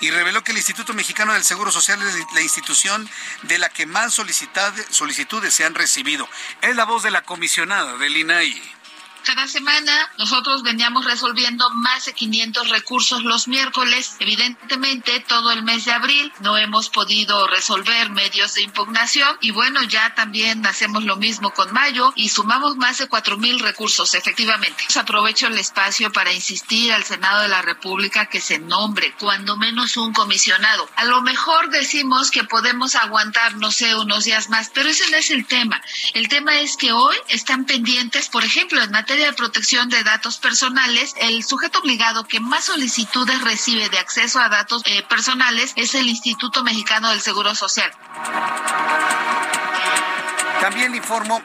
y reveló que el Instituto Mexicano del Seguro Social es la institución de la que más solicitudes se han recibido. Es la voz de la comisionada del INAI. Cada semana nosotros veníamos resolviendo más de 500 recursos los miércoles. Evidentemente, todo el mes de abril no hemos podido resolver medios de impugnación y bueno, ya también hacemos lo mismo con mayo y sumamos más de 4.000 recursos, efectivamente. Aprovecho el espacio para insistir al Senado de la República que se nombre cuando menos un comisionado. A lo mejor decimos que podemos aguantar, no sé, unos días más, pero ese no es el tema. El tema es que hoy están pendientes, por ejemplo, en materia de protección de datos personales, el sujeto obligado que más solicitudes recibe de acceso a datos eh, personales es el Instituto Mexicano del Seguro Social. También informo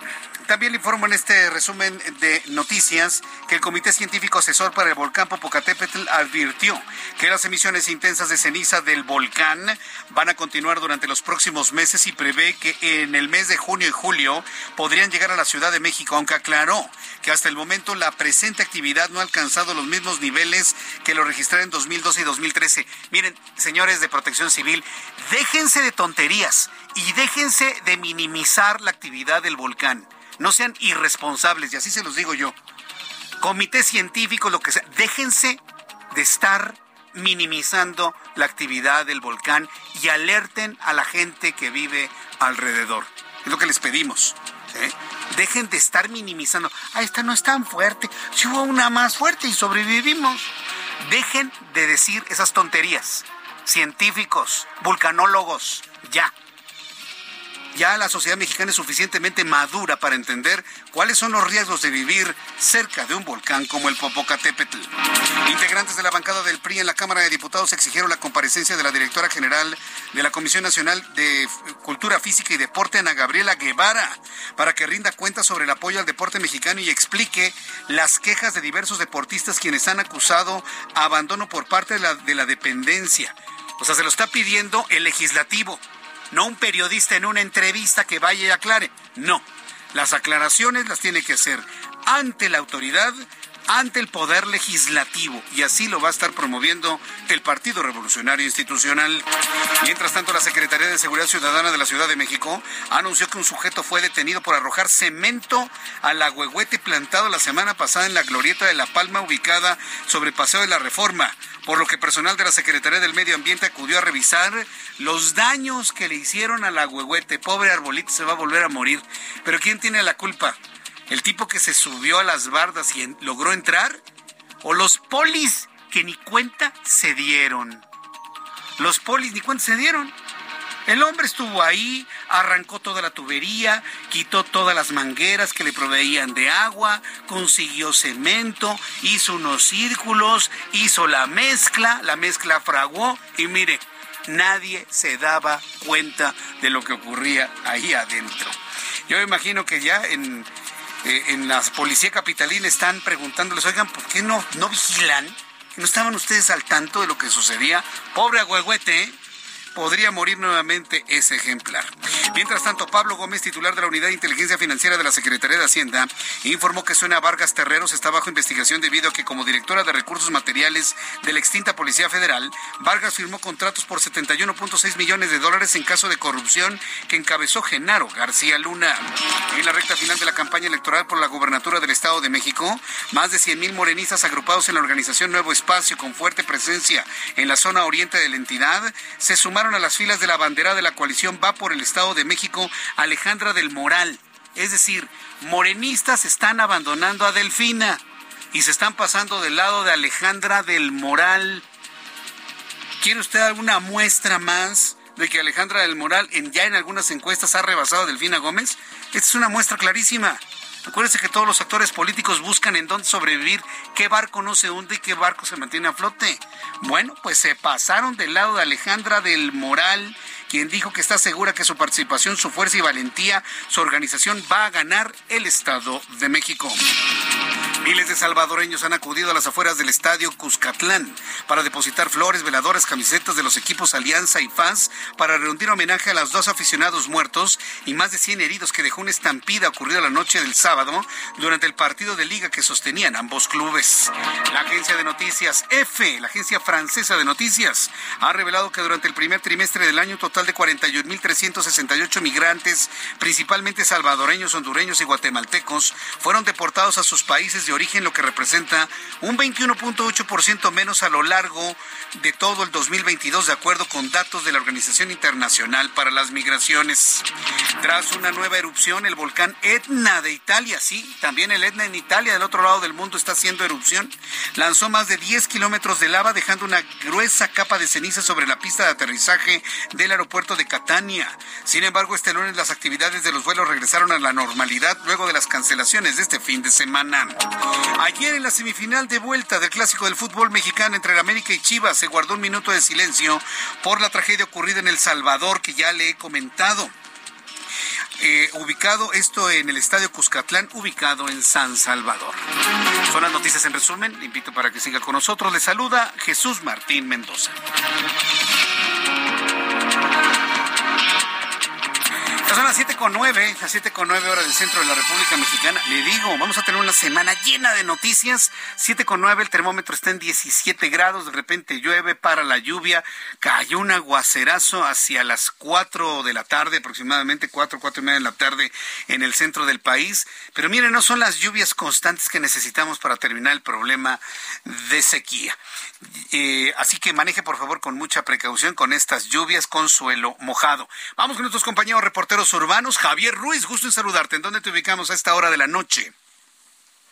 también le informo en este resumen de noticias que el Comité Científico Asesor para el Volcán Popocatépetl advirtió que las emisiones intensas de ceniza del volcán van a continuar durante los próximos meses y prevé que en el mes de junio y julio podrían llegar a la Ciudad de México, aunque aclaró que hasta el momento la presente actividad no ha alcanzado los mismos niveles que lo registraron en 2012 y 2013. Miren, señores de Protección Civil, déjense de tonterías y déjense de minimizar la actividad del volcán no sean irresponsables, y así se los digo yo. Comité científico, lo que sea, déjense de estar minimizando la actividad del volcán y alerten a la gente que vive alrededor. Es lo que les pedimos. Dejen de estar minimizando. Ah, esta no es tan fuerte. Si hubo una más fuerte y sobrevivimos. Dejen de decir esas tonterías. Científicos, vulcanólogos, ya. Ya la sociedad mexicana es suficientemente madura para entender cuáles son los riesgos de vivir cerca de un volcán como el Popocatépetl. Integrantes de la bancada del PRI en la Cámara de Diputados exigieron la comparecencia de la directora general de la Comisión Nacional de Cultura Física y Deporte, Ana Gabriela Guevara, para que rinda cuenta sobre el apoyo al deporte mexicano y explique las quejas de diversos deportistas quienes han acusado abandono por parte de la, de la dependencia. O sea, se lo está pidiendo el legislativo no un periodista en una entrevista que vaya y aclare. No, las aclaraciones las tiene que hacer ante la autoridad, ante el poder legislativo, y así lo va a estar promoviendo el Partido Revolucionario Institucional. Mientras tanto, la Secretaría de Seguridad Ciudadana de la Ciudad de México anunció que un sujeto fue detenido por arrojar cemento al agüehuete plantado la semana pasada en la glorieta de La Palma, ubicada sobre Paseo de la Reforma por lo que personal de la Secretaría del Medio Ambiente acudió a revisar los daños que le hicieron al agüehuete. Pobre arbolito se va a volver a morir. Pero ¿quién tiene la culpa? ¿El tipo que se subió a las bardas y logró entrar? ¿O los polis que ni cuenta se dieron? Los polis ni cuenta se dieron. El hombre estuvo ahí, arrancó toda la tubería, quitó todas las mangueras que le proveían de agua, consiguió cemento, hizo unos círculos, hizo la mezcla, la mezcla fraguó y mire, nadie se daba cuenta de lo que ocurría ahí adentro. Yo imagino que ya en, eh, en la policía capitalina están preguntándoles, oigan, ¿por qué no, no vigilan? ¿No estaban ustedes al tanto de lo que sucedía? Pobre agüehuete, ¿eh? Podría morir nuevamente ese ejemplar. Mientras tanto, Pablo Gómez, titular de la Unidad de Inteligencia Financiera de la Secretaría de Hacienda, informó que Suena Vargas Terreros está bajo investigación debido a que como directora de recursos materiales de la extinta Policía Federal, Vargas firmó contratos por 71.6 millones de dólares en caso de corrupción que encabezó Genaro García Luna. En la recta final de la campaña electoral por la gubernatura del Estado de México, más de 100 mil morenistas agrupados en la organización Nuevo Espacio con fuerte presencia en la zona oriente de la entidad se sumaron a las filas de la bandera de la coalición Va por el Estado de México, Alejandra del Moral. Es decir, morenistas están abandonando a Delfina y se están pasando del lado de Alejandra del Moral. ¿Quiere usted alguna muestra más de que Alejandra del Moral en, ya en algunas encuestas ha rebasado a Delfina Gómez? Esta es una muestra clarísima. Acuérdense que todos los actores políticos buscan en dónde sobrevivir, qué barco no se hunde y qué barco se mantiene a flote. Bueno, pues se pasaron del lado de Alejandra del Moral, quien dijo que está segura que su participación, su fuerza y valentía, su organización va a ganar el Estado de México. Miles de salvadoreños han acudido a las afueras del estadio Cuscatlán para depositar flores, veladoras, camisetas de los equipos Alianza y FAS para rendir homenaje a los dos aficionados muertos y más de 100 heridos que dejó una estampida ocurrida la noche del sábado durante el partido de liga que sostenían ambos clubes. La agencia de noticias EFE, la agencia francesa de noticias, ha revelado que durante el primer trimestre del año total de 41.368 migrantes, principalmente salvadoreños, hondureños y guatemaltecos, fueron deportados a sus países de origen, lo que representa un 21.8% menos a lo largo de todo el 2022, de acuerdo con datos de la Organización Internacional para las Migraciones. Tras una nueva erupción, el volcán Etna de Italia, sí, también el Etna en Italia, del otro lado del mundo, está haciendo erupción, lanzó más de 10 kilómetros de lava, dejando una gruesa capa de ceniza sobre la pista de aterrizaje del aeropuerto de Catania. Sin embargo, este lunes las actividades de los vuelos regresaron a la normalidad luego de las cancelaciones de este fin de semana. Ayer en la semifinal de vuelta del clásico del fútbol mexicano entre el América y Chivas se guardó un minuto de silencio por la tragedia ocurrida en El Salvador que ya le he comentado. Eh, ubicado esto en el Estadio Cuscatlán, ubicado en San Salvador. Son las noticias en resumen. Le invito para que siga con nosotros. Le saluda Jesús Martín Mendoza. Son las siete con nueve, las siete con nueve horas del centro de la República Mexicana. Le digo, vamos a tener una semana llena de noticias. Siete con nueve, el termómetro está en 17 grados. De repente llueve para la lluvia. Cayó un aguacerazo hacia las cuatro de la tarde, aproximadamente cuatro, cuatro y media de la tarde en el centro del país. Pero miren, no son las lluvias constantes que necesitamos para terminar el problema de sequía. Eh, así que maneje por favor con mucha precaución con estas lluvias con suelo mojado. Vamos con nuestros compañeros reporteros urbanos. Javier Ruiz, gusto en saludarte. ¿En dónde te ubicamos a esta hora de la noche?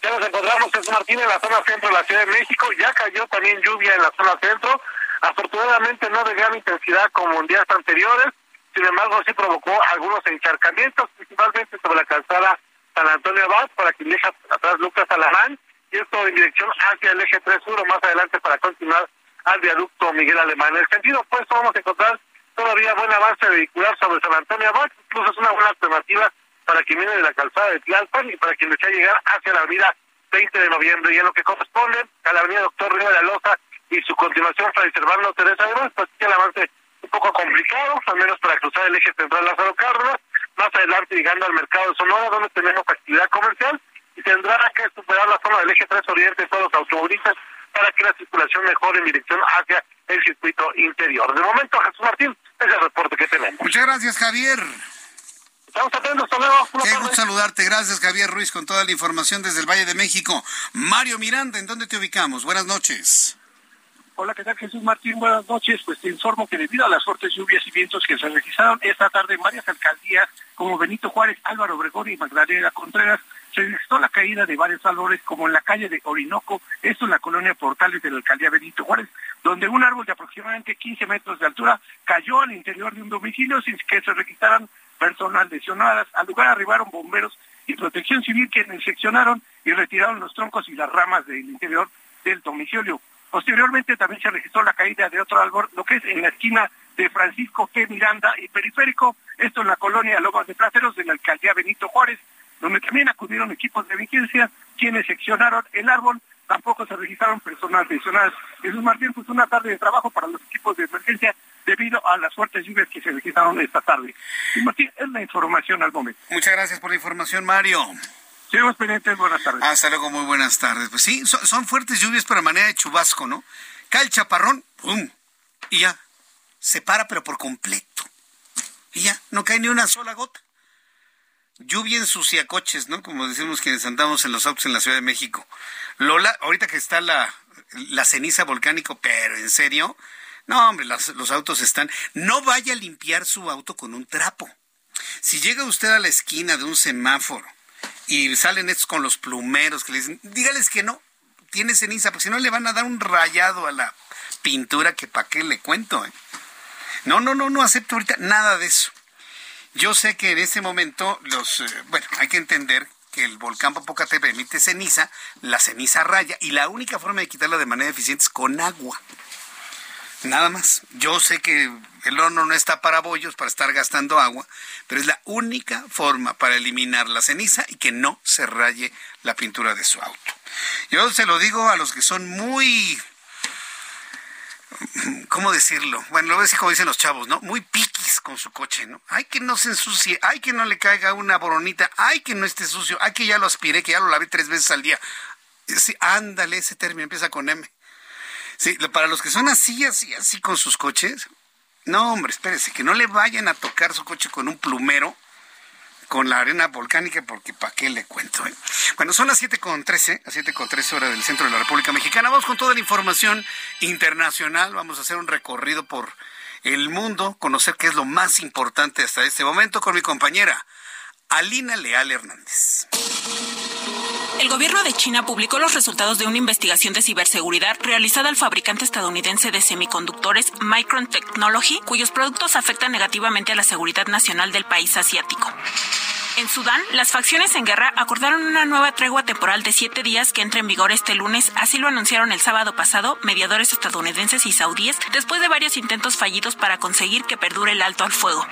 Ya nos encontramos, Jesús Martín, en la zona centro de la Ciudad de México. Ya cayó también lluvia en la zona centro. Afortunadamente no de gran intensidad como en días anteriores. Sin embargo, sí provocó algunos encharcamientos, principalmente sobre la calzada San Antonio Abad, para quien deja atrás Lucas esto en dirección hacia el eje 3 sur más adelante para continuar al viaducto Miguel Alemán. En el sentido opuesto vamos a encontrar todavía buen avance vehicular sobre San Antonio Abad, incluso es una buena alternativa para quien viene de la calzada de Tlalpan y para quien desea llegar hacia la avenida 20 de noviembre. Y en lo que corresponde a la avenida Doctor Río de la Loza y su continuación para Servando Teresa de pues el avance un poco complicado, al menos para cruzar el eje central Lázaro Cárdenas, más adelante llegando al mercado de Sonora, donde tenemos actividad comercial, y tendrá que superar la zona del eje 3 Oriente todos los automovilistas para que la circulación mejore en dirección hacia el circuito interior. De momento, Jesús Martín, es el reporte que tenemos. Muchas gracias, Javier. Estamos atentos, hasta luego. Qué gusto saludarte. Gracias, Javier Ruiz, con toda la información desde el Valle de México. Mario Miranda, ¿en dónde te ubicamos? Buenas noches. Hola, ¿qué tal Jesús Martín? Buenas noches. Pues te informo que debido a las fuertes lluvias y vientos que se registraron esta tarde en varias alcaldías como Benito Juárez, Álvaro Obregón y Magdalena Contreras, se registró la caída de varios árboles como en la calle de Orinoco, esto en la colonia Portales de la alcaldía Benito Juárez, donde un árbol de aproximadamente 15 metros de altura cayó al interior de un domicilio sin que se registraran personas lesionadas. Al lugar arribaron bomberos y protección civil quienes seccionaron y retiraron los troncos y las ramas del interior del domicilio. Posteriormente también se registró la caída de otro árbol, lo que es en la esquina de Francisco G. Miranda y Periférico, esto en la colonia Lomas de Plateros de la alcaldía Benito Juárez donde también acudieron equipos de vigilancia, quienes seccionaron el árbol, tampoco se registraron personas lesionadas. Jesús Martín, pues una tarde de trabajo para los equipos de emergencia debido a las fuertes lluvias que se registraron esta tarde. Jesús Martín, es la información al momento. Muchas gracias por la información, Mario. Seguimos pendientes, buenas tardes. Hasta luego, muy buenas tardes. Pues sí, son, fuertes lluvias, pero a manera de chubasco, ¿no? Cae el chaparrón, ¡pum! Y ya, se para, pero por completo. Y ya, no cae ni una sola gota lluvia ensucia coches, ¿no? Como decimos quienes andamos en los autos en la Ciudad de México. Lola, ahorita que está la, ceniza volcánico, pero en serio, no, hombre, los autos están. No vaya a limpiar su auto con un trapo. Si llega usted a la esquina de un semáforo y salen estos con los plumeros que le dicen, dígales que no, tiene ceniza, porque si no le van a dar un rayado a la pintura que para qué le cuento. ¿eh? No, no, no, no acepto ahorita nada de eso. Yo sé que en este momento los, eh, bueno, hay que entender que el volcán Popocatépetl emite ceniza, la ceniza raya y la única forma de quitarla de manera eficiente es con agua. Nada más. Yo sé que el horno no está para bollos, para estar gastando agua, pero es la única forma para eliminar la ceniza y que no se raye la pintura de su auto. Yo se lo digo a los que son muy ¿cómo decirlo? Bueno, lo voy a decir como dicen los chavos, ¿no? Muy con su coche, ¿no? Hay que no se ensucie, hay que no le caiga una boronita, hay que no esté sucio, hay que ya lo aspiré, que ya lo lavé tres veces al día. Sí, ándale, ese término empieza con M. Sí, para los que son así, así, así con sus coches, no, hombre, espérese, que no le vayan a tocar su coche con un plumero con la arena volcánica, porque ¿para qué le cuento? Eh? Bueno, son las 7.13, las 7.13 horas del centro de la República Mexicana. Vamos con toda la información internacional. Vamos a hacer un recorrido por el mundo, conocer qué es lo más importante hasta este momento con mi compañera Alina Leal Hernández. El gobierno de China publicó los resultados de una investigación de ciberseguridad realizada al fabricante estadounidense de semiconductores Micron Technology, cuyos productos afectan negativamente a la seguridad nacional del país asiático. En Sudán, las facciones en guerra acordaron una nueva tregua temporal de siete días que entra en vigor este lunes, así lo anunciaron el sábado pasado mediadores estadounidenses y saudíes después de varios intentos fallidos para conseguir que perdure el alto al fuego.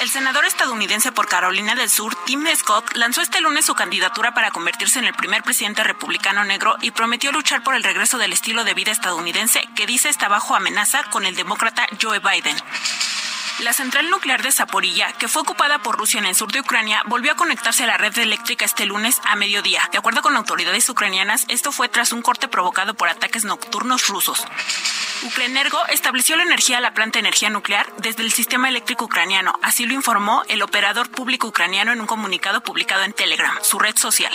El senador estadounidense por Carolina del Sur, Tim Scott, lanzó este lunes su candidatura para convertirse en el primer presidente republicano negro y prometió luchar por el regreso del estilo de vida estadounidense que dice está bajo amenaza con el demócrata Joe Biden. La central nuclear de Zaporilla, que fue ocupada por Rusia en el sur de Ucrania, volvió a conectarse a la red eléctrica este lunes a mediodía. De acuerdo con autoridades ucranianas, esto fue tras un corte provocado por ataques nocturnos rusos. Ukrenergo estableció la energía a la planta de energía nuclear desde el sistema eléctrico ucraniano, así lo informó el operador público ucraniano en un comunicado publicado en Telegram, su red social.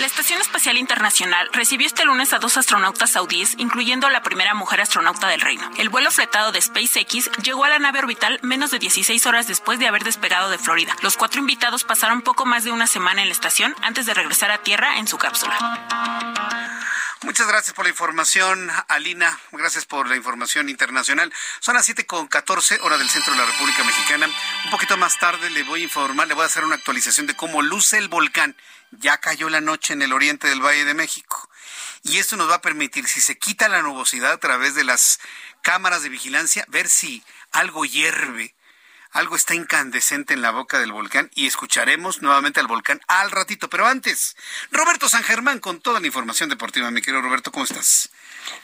La Estación Espacial Internacional recibió este lunes a dos astronautas saudíes, incluyendo a la primera mujer astronauta del reino. El vuelo fletado de SpaceX llegó a la nave orbital menos de 16 horas después de haber despegado de Florida. Los cuatro invitados pasaron poco más de una semana en la estación antes de regresar a Tierra en su cápsula. Muchas gracias por la información, Alina. Gracias por la información internacional. Son las 7.14 hora del centro de la República Mexicana. Un poquito más tarde le voy a informar, le voy a hacer una actualización de cómo luce el volcán. Ya cayó la noche en el oriente del Valle de México. Y esto nos va a permitir, si se quita la nubosidad a través de las cámaras de vigilancia, ver si algo hierve algo está incandescente en la boca del volcán y escucharemos nuevamente al volcán al ratito. Pero antes, Roberto San Germán con toda la información deportiva. Mi querido Roberto, ¿cómo estás?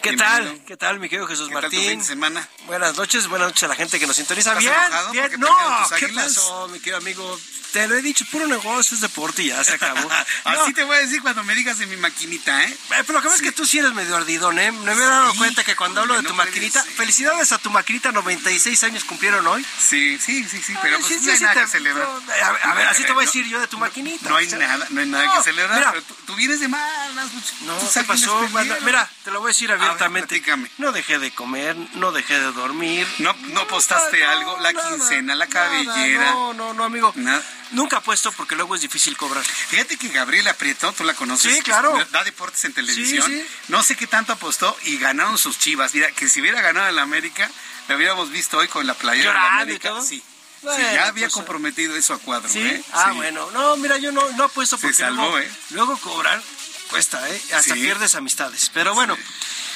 ¿Qué tal? ¿Qué tal, mi querido Jesús Martín? Tal fin de semana? Buenas noches, buenas noches a la gente que nos sintoniza. ¿Estás bien, enojado bien. No, tus ¿qué pasó, mi querido amigo? Te lo he dicho, puro negocio, es deporte y ya se acabó. Así te voy a decir cuando me digas de mi maquinita, ¿eh? Eh, Pero lo que pasa es que tú sí eres medio ardidón, ¿eh? Me había dado cuenta que cuando hablo de tu maquinita, felicidades a tu maquinita, 96 años cumplieron hoy. Sí, sí, sí, sí, pero pues sí, no sí, hay sí, nada te- que celebrar. no, a ver, a ver, así te voy a decir yo de tu maquinita. No hay nada, no hay nada que celebrar, pero tú, vienes de malas. No, ¿qué pasó? Mira, te lo voy a decir Ver, no dejé de comer, no dejé de dormir. No, no algo, la nada, quincena, la nada, cabellera. No, no, no, amigo. Nada. Nunca apuesto porque luego es difícil cobrar. Fíjate que Gabriela Prieto, tú la conoces. Sí, claro. Da deportes en televisión. Sí, sí. No sé qué tanto apostó y ganaron sus chivas. Mira, que si hubiera ganado el América, la hubiéramos visto hoy con la playera de y América. todo. Sí. Ya había pues, comprometido eso a cuadro, ¿Sí? ¿eh? Ah, Sí. bueno. No, mira, yo no, no apuesto Se porque salvó, luego, ¿eh? luego cobrar cuesta, ¿eh? Hasta Sí. pierdes amistades. Pero bueno,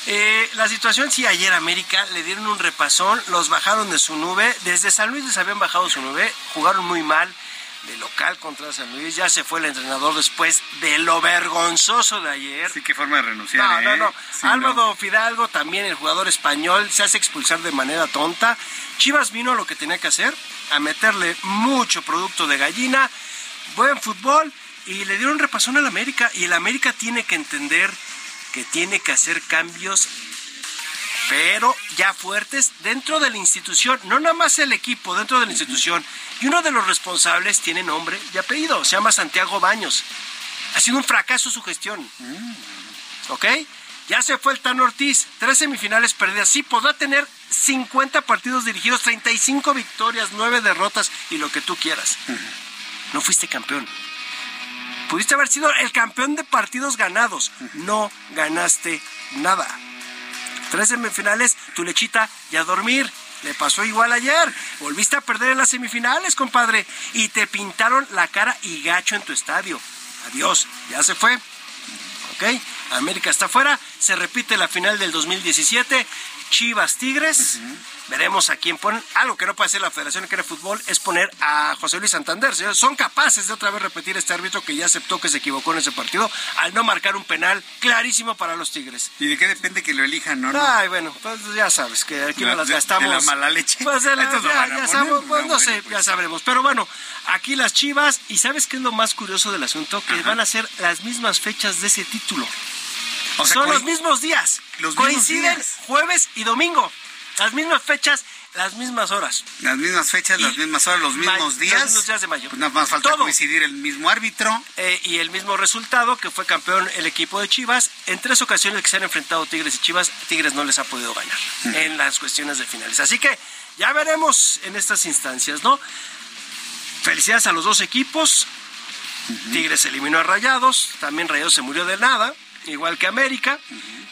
eh, la situación sí, ayer América le dieron un repasón, los bajaron de su nube. Desde San Luis les habían bajado su nube, jugaron muy mal de local contra San Luis. Ya se fue el entrenador después de lo vergonzoso de ayer. Sí, qué forma de renunciar. No, ¿eh? no, no. Sí, Álvaro Fidalgo, también el jugador español, se hace expulsar de manera tonta. Chivas vino a lo que tenía que hacer, a meterle mucho producto de gallina, buen fútbol, y le dieron repasón al América. Y el América tiene que entender que tiene que hacer cambios, pero ya fuertes dentro de la institución, no nada más el equipo, dentro de la institución. Y uno de los responsables tiene nombre y apellido, se llama Santiago Baños. Ha sido un fracaso su gestión. ¿Ok? Ya se fue el Tan Ortiz, tres semifinales perdidas. Sí, podrá tener 50 partidos dirigidos, 35 victorias, 9 derrotas y lo que tú quieras. No fuiste campeón. Pudiste haber sido el campeón de partidos ganados. No ganaste nada. Tres semifinales, tu lechita y a dormir. Le pasó igual ayer. Volviste a perder en las semifinales, compadre. Y te pintaron la cara y gacho en tu estadio. Adiós, ya se fue. ¿Ok? América está fuera. Se repite la final del 2017. Chivas Tigres. Veremos a quién ponen. Algo que no puede hacer la Federación de Fútbol es poner a José Luis Santander. Son capaces de otra vez repetir este árbitro que ya aceptó que se equivocó en ese partido al no marcar un penal clarísimo para los Tigres. ¿Y de qué depende que lo elijan, no? Ay, bueno, pues ya sabes que aquí no las gastamos. De la mala leche. Pues ya, sabemos, pues, no sé, ya sabremos. Pero bueno, aquí las Chivas. ¿Y sabes qué es lo más curioso del asunto? Que van a ser las mismas fechas de ese título. Son los mismos días. Los Coinciden jueves y domingo. Las mismas fechas, las mismas horas. Las mismas fechas, las mismas horas, los mismos días. Los mismos días de mayo. Pues nada más falta coincidir el mismo árbitro. Eh, y el mismo resultado, que fue campeón el equipo de Chivas. En tres ocasiones que se han enfrentado Tigres y Chivas, Tigres no les ha podido ganar en las cuestiones de finales. Así que ya veremos en estas instancias, ¿no? Felicidades a los dos equipos. Tigres eliminó a Rayados, también Rayados se murió de nada igual que América.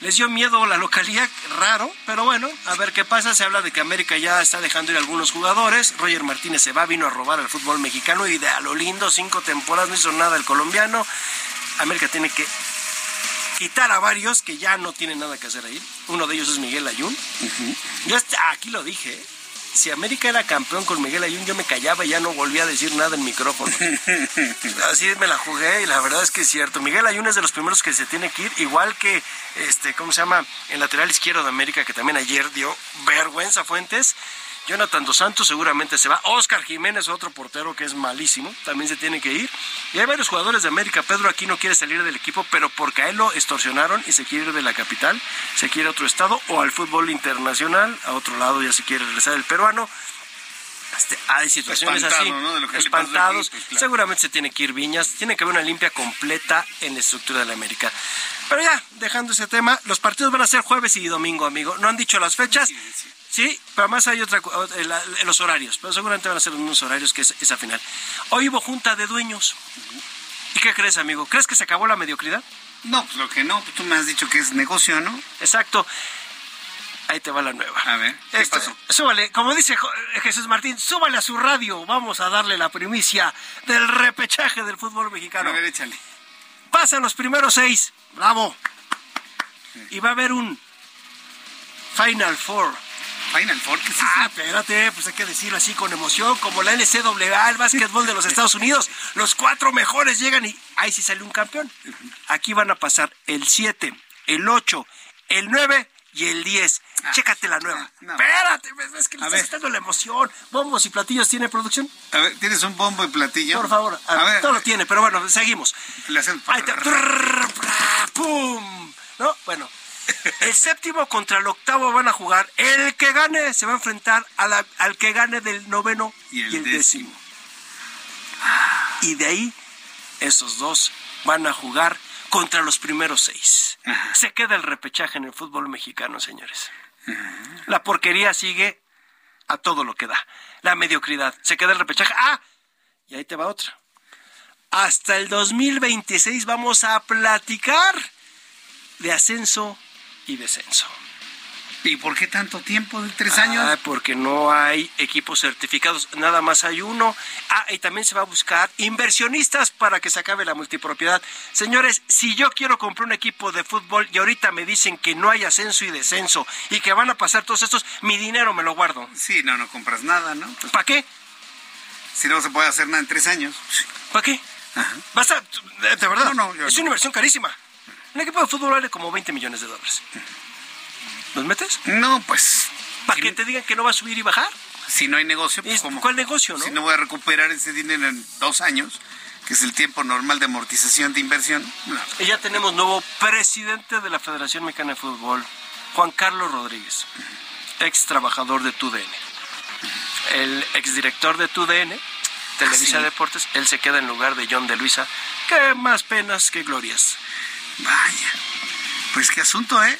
Les dio miedo la localidad, raro, pero bueno, a ver qué pasa. Se habla de que América ya está dejando ir algunos jugadores. Roger Martínez se va, vino a robar al fútbol mexicano y de a lo lindo, cinco temporadas, no hizo nada el colombiano. América tiene que quitar a varios que ya no tienen nada que hacer ahí. Uno de ellos es Miguel Ayun. Yo aquí lo dije, ¿eh? Si América era campeón con Miguel Ayun, yo me callaba y ya no volvía a decir nada en micrófono. Así me la jugué y la verdad es que es cierto. Miguel Ayun es de los primeros que se tiene que ir, igual que, este, ¿cómo se llama? El lateral izquierdo de América, que también ayer dio vergüenza Fuentes. Jonathan Dos Santos seguramente se va. Oscar Jiménez, otro portero que es malísimo, también se tiene que ir. Y hay varios jugadores de América. Pedro aquí no quiere salir del equipo, pero porque a él lo extorsionaron y se quiere ir de la capital, se quiere a otro estado o al fútbol internacional, a otro lado ya se quiere regresar el peruano. Este, hay situaciones así, espantados. Pues, seguramente se tiene que ir Viñas. Tiene que haber una limpia completa en la estructura de la América. Pero ya, dejando ese tema, los partidos van a ser jueves y domingo, amigo. No han dicho las fechas. Sí, pero además hay otra los horarios, pero seguramente van a ser los mismos horarios que esa final. Hoy hubo junta de dueños. ¿Y qué crees, amigo? ¿Crees que se acabó la mediocridad? No, pues lo que no, tú me has dicho que es negocio, ¿no? Exacto. Ahí te va la nueva. A ver, ¿qué pasó? Súbale, como dice Jesús Martín, súbale a su radio. Vamos a darle la primicia del repechaje del fútbol mexicano. A ver, échale. Pasan los primeros seis. Bravo. Y va a haber un Final Four Final Four, ¿qué Ah, espérate, pues hay que decirlo así con emoción, como la NCAA, el básquetbol de los Estados Unidos. Los cuatro mejores llegan y ahí sí sale un campeón. Aquí van a pasar el 7, el 8, el 9 y el 10. Ah, Chécate la nueva. Espérate, es que le estás dando la emoción. Bombos y platillos tiene producción. A ver, ¿tienes un bombo y platillo? Por favor, a, ver, todo lo tiene, pero bueno, seguimos. Le hacen... Ahí te... ¡Pum! ¿No? Bueno, el séptimo contra el octavo van a jugar. El que gane se va a enfrentar al que gane del noveno y el, décimo. Y de ahí, esos dos van a jugar contra los primeros seis. Se queda el repechaje en el fútbol mexicano, señores. La porquería sigue a todo lo que da. La mediocridad. Se queda el repechaje. ¡Ah! Y ahí te va otra. Hasta el 2026 vamos a platicar de ascenso y descenso. ¿Y por qué tanto tiempo de tres años? Ah, porque no hay equipos certificados, nada más hay uno. Ah, y también se va a buscar inversionistas para que se acabe la multipropiedad. Señores, si yo quiero comprar un equipo de fútbol y ahorita me dicen que no hay ascenso y descenso y que van a pasar todos estos, mi dinero me lo guardo. Sí, no, no compras nada, ¿no? ¿Para qué? Si no se puede hacer nada en tres años. ¿Para qué? Vas a, de, verdad, no, no, es una inversión carísima. Un equipo de fútbol vale como 20 millones de dólares. ¿Los metes? No, pues. ¿Para que te digan que no va a subir y bajar? Si no hay negocio, pues ¿Cuál negocio, no? Si no voy a recuperar ese dinero en dos años, que es el tiempo normal de amortización de inversión. Y ya tenemos nuevo presidente de la Federación Mexicana de Fútbol, Juan Carlos Rodríguez, ex trabajador de TUDN. El exdirector de TUDN, Televisa ah, Deportes, él se queda en lugar de John de Luisa. Qué más penas que glorias. Vaya, pues qué asunto, ¿eh?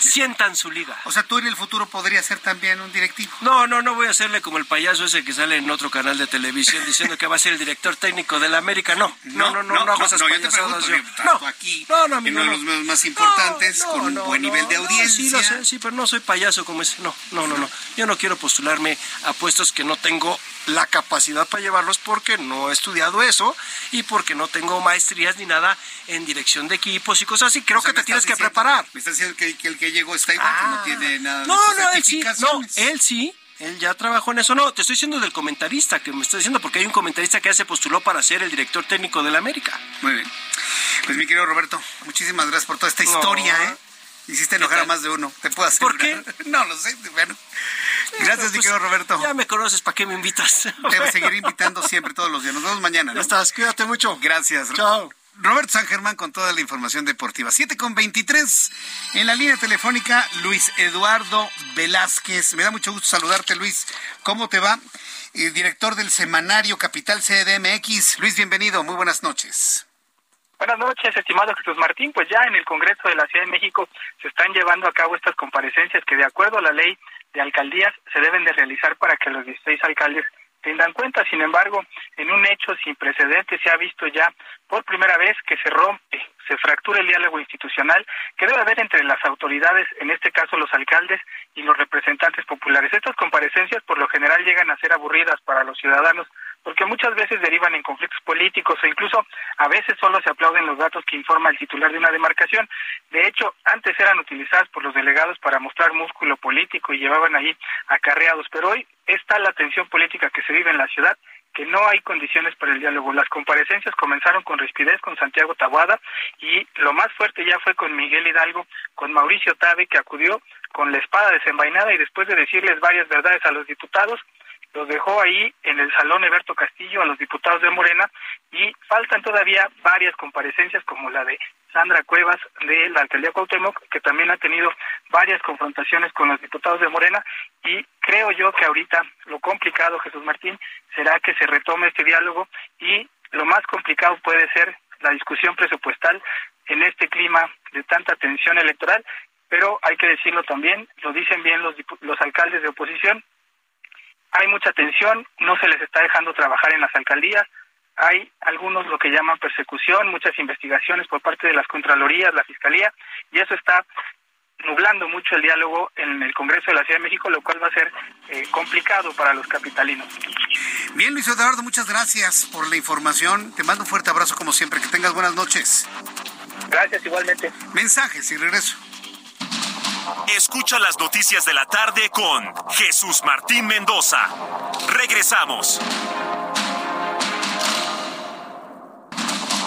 Sientan su liga. O sea, tú en el futuro podrías ser también un directivo. No, no, no voy a hacerle como el payaso ese que sale en otro canal de televisión diciendo que va a ser el director técnico de la América. No, no, no, no, no, no hago esas no, yo te pregunto, no, aquí, no, no, en uno de los medios más importantes, con un buen nivel de audiencia. sí, lo sé, sí, pero no soy payaso como ese. No, no, no, no. Yo no quiero postularme a puestos que no tengo la capacidad para llevarlos porque no he estudiado eso y porque no tengo maestrías ni nada en dirección de equipos y cosas así. Creo que te tienes que preparar. Me estás diciendo que, el que llegó está igual, que no ah. tiene nada no, no, él sí, no, él sí, él ya trabajó en eso. No, te estoy diciendo del comentarista que me está diciendo, porque hay un comentarista que ya se postuló para ser el director técnico de la América. Muy bien. Pues mi querido Roberto, muchísimas gracias por toda esta historia, ¿eh? Hiciste enojar a más de uno, te puedo hacer. ¿Por qué? No lo sé, bueno. Gracias, mi pues, querido Roberto. Ya me conoces, ¿para qué me invitas? Te seguiré invitando siempre, todos los días. Nos vemos mañana. Ya estás, cuídate mucho. Gracias. Chao. Roberto San Germán con toda la información deportiva. 7 con 23. En la línea telefónica, Luis Eduardo Velázquez. Me da mucho gusto saludarte, Luis. ¿Cómo te va? Eh, director del semanario Capital CDMX. Luis, bienvenido. Muy buenas noches. Buenas noches, estimado Jesús Martín. Pues ya en el Congreso de la Ciudad de México se están llevando a cabo estas comparecencias que de acuerdo a la ley de alcaldías se deben de realizar para que los 16 alcaldes tengan cuenta. Sin embargo, en un hecho sin precedentes se ha visto ya por primera vez que se rompe, se fractura el diálogo institucional que debe haber entre las autoridades, en este caso los alcaldes y los representantes populares. Estas comparecencias por lo general llegan a ser aburridas para los ciudadanos porque muchas veces derivan en conflictos políticos o incluso a veces solo se aplauden los datos que informa el titular de una demarcación. De hecho, antes eran utilizadas por los delegados para mostrar músculo político y llevaban ahí acarreados, pero hoy está la tensión política que se vive en la ciudad que no hay condiciones para el diálogo. Las comparecencias comenzaron con Respidez, con Santiago Tabuada, y lo más fuerte ya fue con Miguel Hidalgo, con Mauricio Tabe, que acudió con la espada desenvainada y después de decirles varias verdades a los diputados, los dejó ahí en el Salón Eberto Castillo a los diputados de Morena y faltan todavía varias comparecencias como la de Sandra Cuevas de la alcaldía Cuauhtémoc, que también ha tenido varias confrontaciones con los diputados de Morena y creo yo que ahorita lo complicado, Jesús Martín, será que se retome este diálogo y lo más complicado puede ser la discusión presupuestal en este clima de tanta tensión electoral, pero hay que decirlo también, lo dicen bien los, los alcaldes de oposición, hay mucha tensión, no se les está dejando trabajar en las alcaldías, hay algunos lo que llaman persecución, muchas investigaciones por parte de las Contralorías, la Fiscalía, y eso está nublando mucho el diálogo en el Congreso de la Ciudad de México, lo cual va a ser eh, complicado para los capitalinos. Bien, Luis Eduardo, muchas gracias por la información. Te mando un fuerte abrazo como siempre. Que tengas buenas noches. Gracias, igualmente. Mensajes y regreso. Escucha las noticias de la tarde con Jesús Martín Mendoza. Regresamos.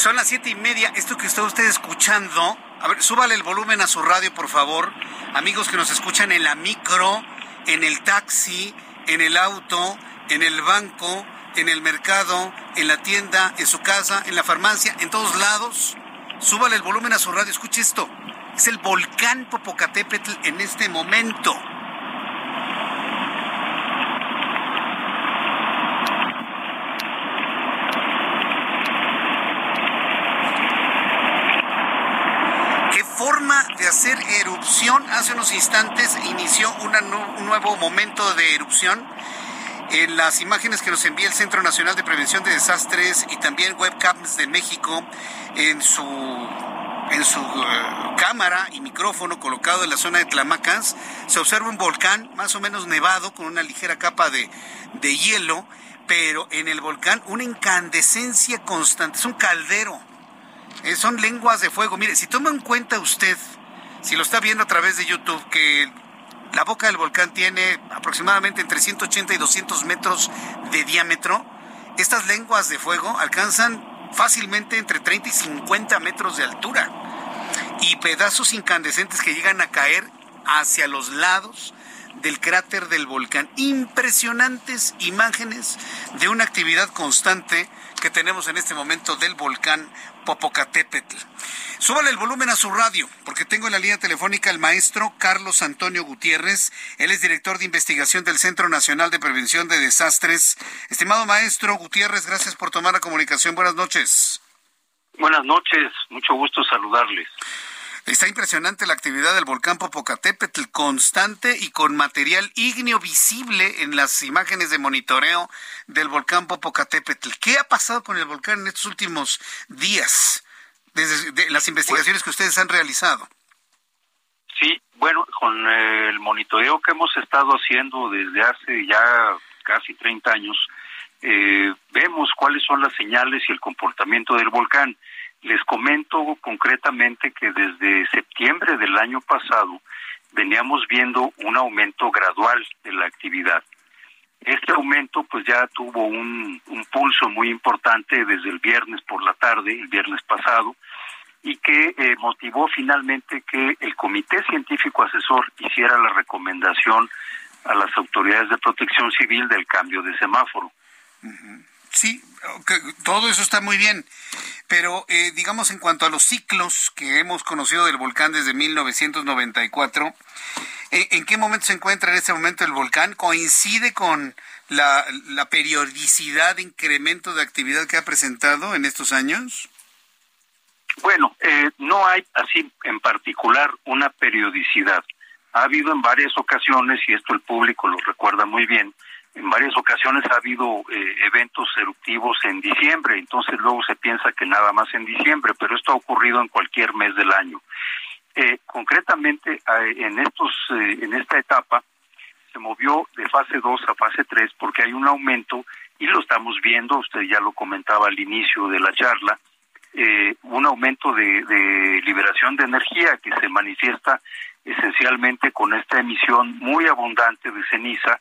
Son las siete y media. Esto que está usted escuchando, a ver, súbale el volumen a su radio, por favor. Amigos que nos escuchan en la micro, en el taxi, en el auto, en el banco, en el mercado, en la tienda, en su casa, en la farmacia, en todos lados. Súbale el volumen a su radio. Escuche esto. Es el volcán Popocatépetl en este momento. forma de hacer erupción. Hace unos instantes inició un nuevo momento de erupción. En las imágenes que nos envía el Centro Nacional de Prevención de Desastres y también Webcams de México en su en su eh, cámara y micrófono colocado en la zona de Tlamacas, se observa un volcán más o menos nevado con una ligera capa de, de hielo, pero en el volcán una incandescencia constante, es un caldero eh, son lenguas de fuego. Mire, si toma en cuenta usted, si lo está viendo a través de YouTube, que la boca del volcán tiene aproximadamente entre 180 y 200 metros de diámetro. Estas lenguas de fuego alcanzan fácilmente entre 30 y 50 metros de altura y pedazos incandescentes que llegan a caer hacia los lados del cráter del volcán. Impresionantes imágenes de una actividad constante que tenemos en este momento del volcán Popocatépetl. Súbale el volumen a su radio, porque tengo en la línea telefónica al maestro Carlos Antonio Gutiérrez. Él es director de investigación del Centro Nacional de Prevención de Desastres. Estimado maestro Gutiérrez, gracias por tomar la comunicación. Buenas noches. Buenas noches, mucho gusto saludarles. Está impresionante la actividad del volcán Popocatépetl, constante y con material ígneo visible en las imágenes de monitoreo del volcán Popocatépetl. ¿Qué ha pasado con el volcán en estos últimos días, desde las investigaciones que ustedes han realizado? Sí, bueno, con el monitoreo que hemos estado haciendo desde hace ya casi 30 años, eh, vemos cuáles son las señales y el comportamiento del volcán. Les comento concretamente que desde septiembre del año pasado veníamos viendo un aumento gradual de la actividad. Este aumento pues ya tuvo un, pulso muy importante desde el viernes por la tarde, el viernes pasado, y que eh, motivó finalmente que el Comité Científico Asesor hiciera la recomendación a las autoridades de protección civil del cambio de semáforo. Sí, todo eso está muy bien, pero eh, digamos en cuanto a los ciclos que hemos conocido del volcán desde 1994, eh, ¿en qué momento se encuentra en este momento el volcán? ¿Coincide con la, periodicidad de incremento de actividad que ha presentado en estos años? Bueno, eh, no hay así en particular una periodicidad. Ha habido en varias ocasiones, y esto el público lo recuerda muy bien, en varias ocasiones ha habido eh, eventos eruptivos en diciembre, entonces luego se piensa que nada más en diciembre, pero esto ha ocurrido en cualquier mes del año. Eh, concretamente, eh, en estos, en esta etapa se movió de fase 2 a fase 3 porque hay un aumento y lo estamos viendo, usted ya lo comentaba al inicio de la charla, un aumento de liberación de energía que se manifiesta esencialmente con esta emisión muy abundante de ceniza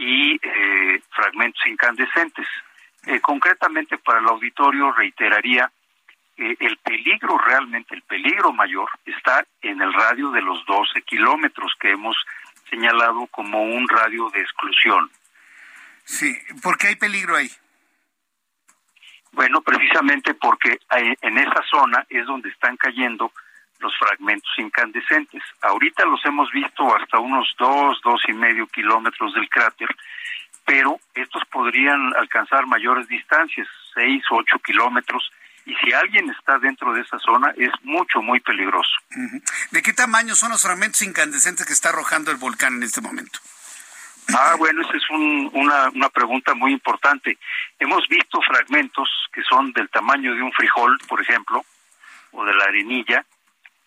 y eh, fragmentos incandescentes. Eh, concretamente para el auditorio reiteraría eh, el peligro realmente, el peligro mayor está en el radio de los 12 kilómetros que hemos señalado como un radio de exclusión. Sí, ¿por qué hay peligro ahí? Bueno, precisamente porque en esa zona es donde están cayendo los fragmentos incandescentes. Ahorita los hemos visto hasta unos dos, dos y medio kilómetros del cráter, pero estos podrían alcanzar mayores distancias, seis o ocho kilómetros, y si alguien está dentro de esa zona es mucho, muy peligroso. ¿De qué tamaño son los fragmentos incandescentes que está arrojando el volcán en este momento? Ah, bueno, esa es una, una pregunta muy importante. Hemos visto fragmentos que son del tamaño de un frijol, por ejemplo, o de la arenilla,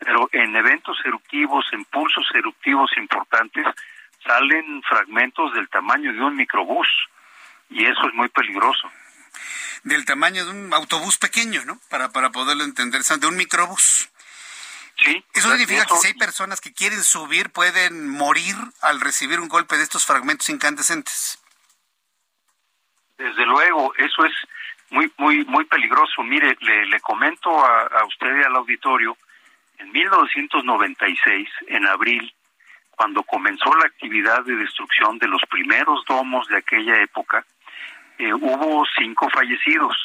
pero en eventos eruptivos, en pulsos eruptivos importantes, salen fragmentos del tamaño de un microbús y eso es muy peligroso. Del tamaño de un autobús pequeño, ¿no? Para, para poderlo entender, de un microbús. Sí. Eso significa que si hay personas que quieren subir, pueden morir al recibir un golpe de estos fragmentos incandescentes. Desde luego, eso es muy, muy, muy peligroso. Mire, le, le comento a, a usted y al auditorio en 1996, en abril, cuando comenzó la actividad de destrucción de los primeros domos de aquella época, eh, hubo cinco fallecidos,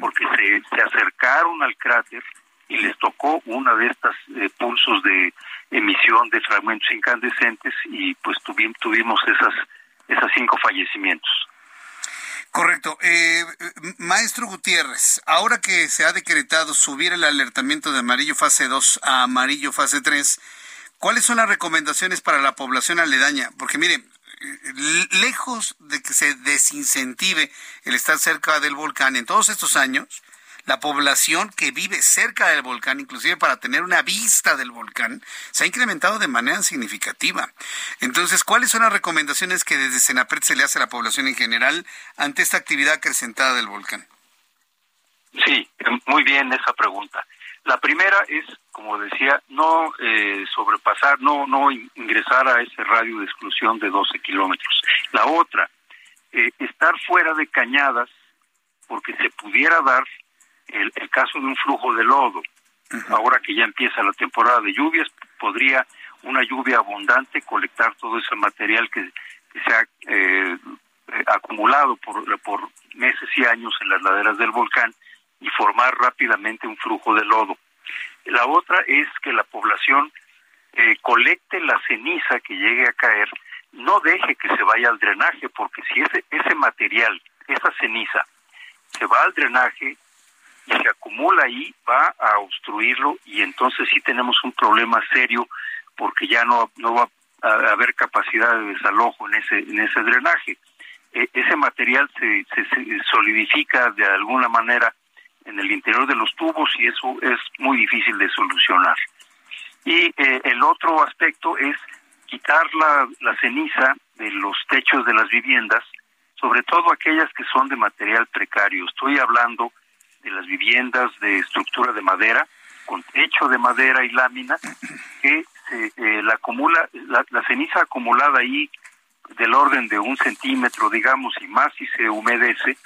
porque se, se, acercaron al cráter y les tocó una de estas eh, pulsos de emisión de fragmentos incandescentes y pues tuvimos, tuvimos esas, esas cinco fallecimientos. Correcto. Eh, maestro Gutiérrez, ahora que se ha decretado subir el alertamiento de amarillo fase 2 a amarillo fase 3, ¿cuáles son las recomendaciones para la población aledaña? Porque mire, lejos de que se desincentive el estar cerca del volcán en todos estos años, la población que vive cerca del volcán, inclusive para tener una vista del volcán, se ha incrementado de manera significativa. Entonces, ¿cuáles son las recomendaciones que desde Senapret se le hace a la población en general ante esta actividad acrecentada del volcán? Sí, muy bien esa pregunta. La primera es, como decía, no eh, sobrepasar, no, no ingresar a ese radio de exclusión de 12 kilómetros. La otra, eh, estar fuera de cañadas, porque se pudiera dar el, caso de un flujo de lodo. Ahora que ya empieza la temporada de lluvias, podría una lluvia abundante colectar todo ese material que, se ha eh, acumulado por, por meses y años en las laderas del volcán y formar rápidamente un flujo de lodo. La otra es que la población eh, colecte la ceniza que llegue a caer, no deje que se vaya al drenaje, porque si ese, ese material, esa ceniza, se va al drenaje y se acumula ahí, va a obstruirlo y entonces sí tenemos un problema serio porque ya no, no va a haber capacidad de desalojo en ese, en ese drenaje. E, ese material se, se solidifica de alguna manera en el interior de los tubos y eso es muy difícil de solucionar. Y eh, el otro aspecto es quitar la, la ceniza de los techos de las viviendas, sobre todo aquellas que son de material precario. Estoy hablando de las viviendas de estructura de madera, con techo de madera y lámina, que se eh, la acumula, la, la, ceniza acumulada ahí del orden de un centímetro, digamos, y más si se humedece,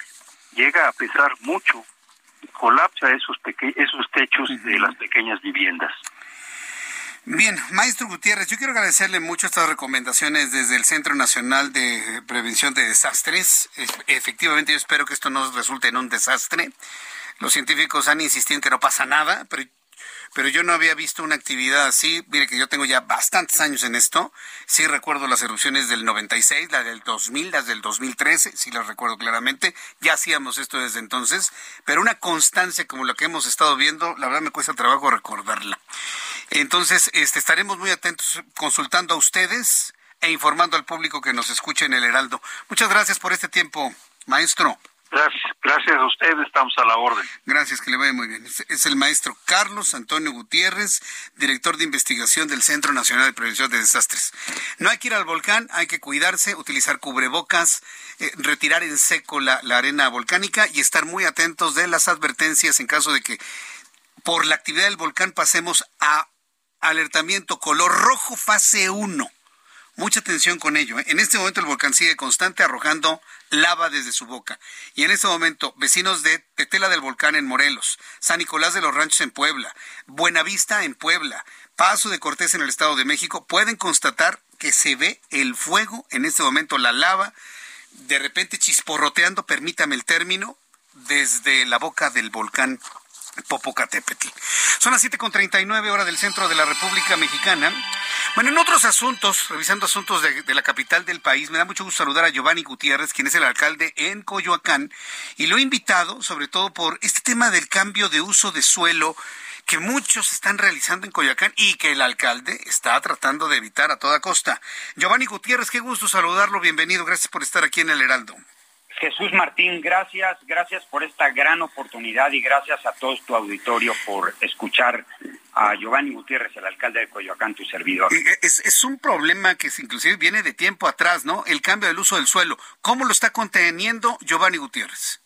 llega a pesar mucho colapsa esos, esos techos de las pequeñas viviendas. Bien, maestro Gutiérrez, yo quiero agradecerle mucho estas recomendaciones desde el Centro Nacional de Prevención de Desastres. Efectivamente, yo espero que esto no resulte en un desastre. Los científicos han insistido en que no pasa nada, pero pero yo no había visto una actividad así. Mire que yo tengo ya bastantes años en esto. Sí recuerdo las erupciones del 96, las del 2000, las del 2013, sí las recuerdo claramente. Ya hacíamos esto desde entonces, pero una constancia como la que hemos estado viendo, la verdad me cuesta trabajo recordarla. Entonces, este, estaremos muy atentos consultando a ustedes e informando al público que nos escuche en el Heraldo. Muchas gracias por este tiempo, maestro. Gracias, gracias a ustedes, estamos a la orden. Gracias, que le vaya muy bien. Es, el maestro Carlos Antonio Gutiérrez, director de investigación del Centro Nacional de Prevención de Desastres. No hay que ir al volcán, hay que cuidarse, utilizar cubrebocas, eh, retirar en seco la, la arena volcánica y estar muy atentos de las advertencias en caso de que por la actividad del volcán pasemos a alertamiento color rojo fase 1 Mucha atención con ello. ¿eh? En este momento el volcán sigue constante arrojando lava desde su boca. Y en este momento, vecinos de Tetela del Volcán en Morelos, San Nicolás de los Ranchos en Puebla, Buenavista en Puebla, Paso de Cortés en el Estado de México, pueden constatar que se ve el fuego, en este momento la lava, de repente chisporroteando, permítame el término, desde la boca del volcán Popocatépetl. Son las 7.39 hora del centro de la República Mexicana. Bueno, en otros asuntos, revisando asuntos de, de, la capital del país, me da mucho gusto saludar a Giovanni Gutiérrez, quien es el alcalde en Coyoacán, y lo he invitado sobre todo por este tema del cambio de uso de suelo que muchos están realizando en Coyoacán y que el alcalde está tratando de evitar a toda costa. Giovanni Gutiérrez, qué gusto saludarlo, bienvenido, gracias por estar aquí en el Heraldo. Jesús Martín, gracias, gracias por esta gran oportunidad y gracias a todo tu auditorio por escuchar a Giovanni Gutiérrez, el alcalde de Coyoacán, tu servidor. Es, es un problema que inclusive viene de tiempo atrás, ¿no? El cambio del uso del suelo. ¿Cómo lo está conteniendo Giovanni Gutiérrez?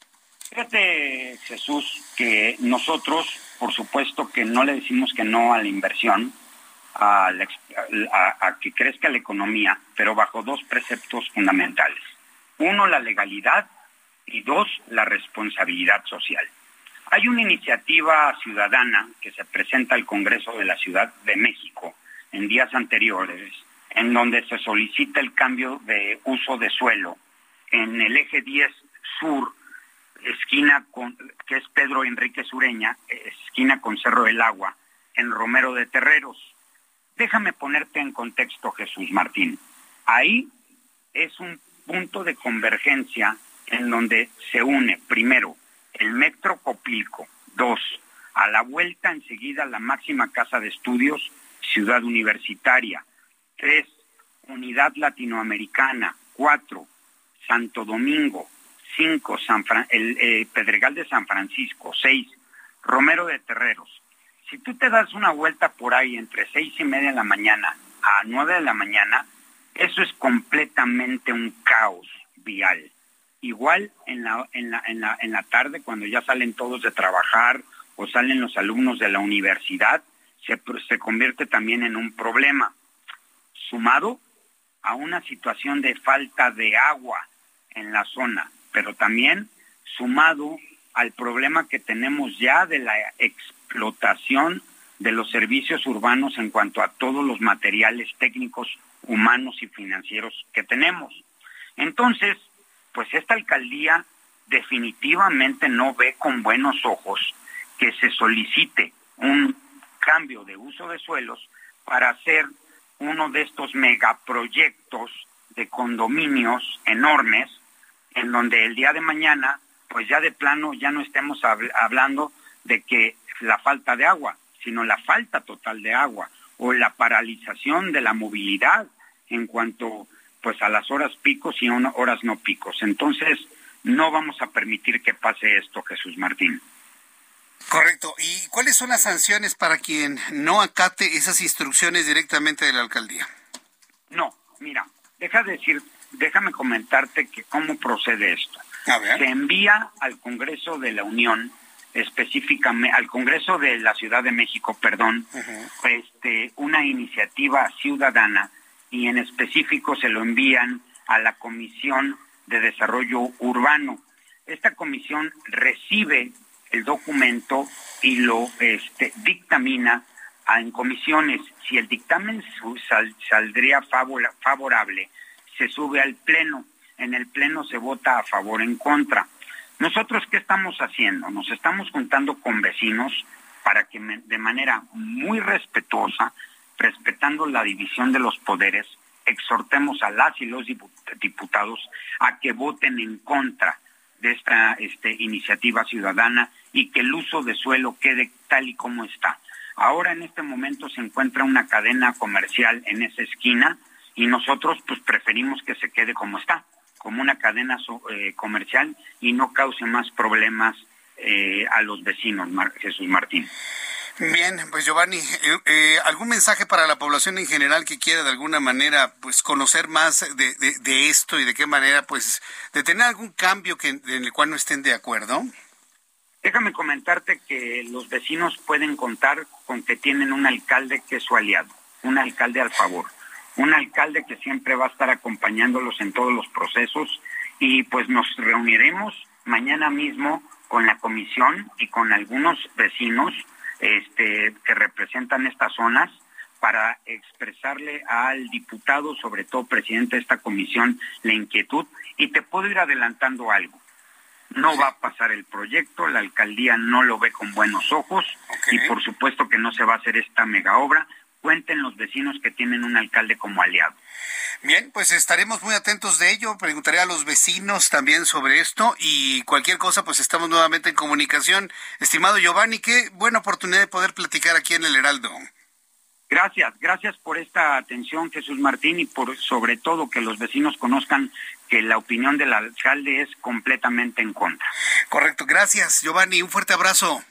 Fíjate, Jesús, que nosotros, por supuesto que no le decimos que no a la inversión, a, a que crezca la economía, pero bajo dos preceptos fundamentales. Uno, la legalidad y dos, la responsabilidad social. Hay una iniciativa ciudadana que se presenta al Congreso de la Ciudad de México en días anteriores, en donde se solicita el cambio de uso de suelo en el eje 10 sur, esquina con, que es Pedro Enrique Sureña, esquina con Cerro del Agua, en Romero de Terreros. Déjame ponerte en contexto, Jesús Martín. Ahí es un punto de convergencia en donde se une primero el Metro Copilco, dos, a la vuelta enseguida la máxima casa de estudios, Ciudad Universitaria, tres, Unidad Latinoamericana, cuatro, Santo Domingo, cinco, San el eh, Pedregal de San Francisco, seis, Romero de Terreros. Si tú te das una vuelta por ahí entre seis y media de la mañana a nueve de la mañana, eso es completamente un caos vial. Igual en la, en la, en la, en la tarde, cuando ya salen todos de trabajar o salen los alumnos de la universidad, se, se convierte también en un problema, sumado a una situación de falta de agua en la zona, pero también sumado al problema que tenemos ya de la explotación de los servicios urbanos en cuanto a todos los materiales técnicos, humanos y financieros que tenemos. Entonces, pues esta alcaldía definitivamente no ve con buenos ojos que se solicite un cambio de uso de suelos para hacer uno de estos megaproyectos de condominios enormes en donde el día de mañana pues ya de plano ya no estemos hablando de que la falta de agua, sino la falta total de agua o la paralización de la movilidad en cuanto pues a las horas picos y horas no picos. Entonces, no vamos a permitir que pase esto, Jesús Martín. Correcto. ¿Y cuáles son las sanciones para quien no acate esas instrucciones directamente de la alcaldía? No, mira, deja decir, déjame comentarte que cómo procede esto. Se envía al Congreso de la Unión, específicamente al Congreso de la Ciudad de México, perdón, este, una iniciativa ciudadana y en específico se lo envían a la Comisión de Desarrollo Urbano. Esta comisión recibe el documento y lo este, dictamina en comisiones. Si el dictamen saldría favorable, se sube al Pleno en el Pleno se vota a favor o en contra. Nosotros, ¿qué estamos haciendo? Nos estamos juntando con vecinos para que de manera muy respetuosa, respetando la división de los poderes, exhortemos a las y los diputados a que voten en contra de esta este, iniciativa ciudadana y que el uso de suelo quede tal y como está. Ahora en este momento se encuentra una cadena comercial en esa esquina y nosotros pues preferimos que se quede como está como una cadena eh, comercial y no cause más problemas eh, a los vecinos, Jesús Martín. Bien, pues Giovanni, eh, ¿algún mensaje para la población en general que quiera de alguna manera pues conocer más de, esto y de qué manera pues de tener algún cambio que, en el cual no estén de acuerdo? Déjame comentarte que los vecinos pueden contar con que tienen un alcalde que es su aliado, un alcalde al favor un alcalde que siempre va a estar acompañándolos en todos los procesos y pues nos reuniremos mañana mismo con la comisión y con algunos vecinos este, que representan estas zonas para expresarle al diputado, sobre todo presidente de esta comisión, la inquietud. Y te puedo ir adelantando algo. No va a pasar el proyecto, la alcaldía no lo ve con buenos ojos y por supuesto que no se va a hacer esta mega obra, cuenten los vecinos que tienen un alcalde como aliado. Bien, pues estaremos muy atentos de ello. Preguntaré a los vecinos también sobre esto y cualquier cosa, pues estamos nuevamente en comunicación. Estimado Giovanni, qué buena oportunidad de poder platicar aquí en el Heraldo. Gracias, gracias por esta atención, Jesús Martín, y por sobre todo que los vecinos conozcan que la opinión del alcalde es completamente en contra. Correcto, gracias, Giovanni. Un fuerte abrazo.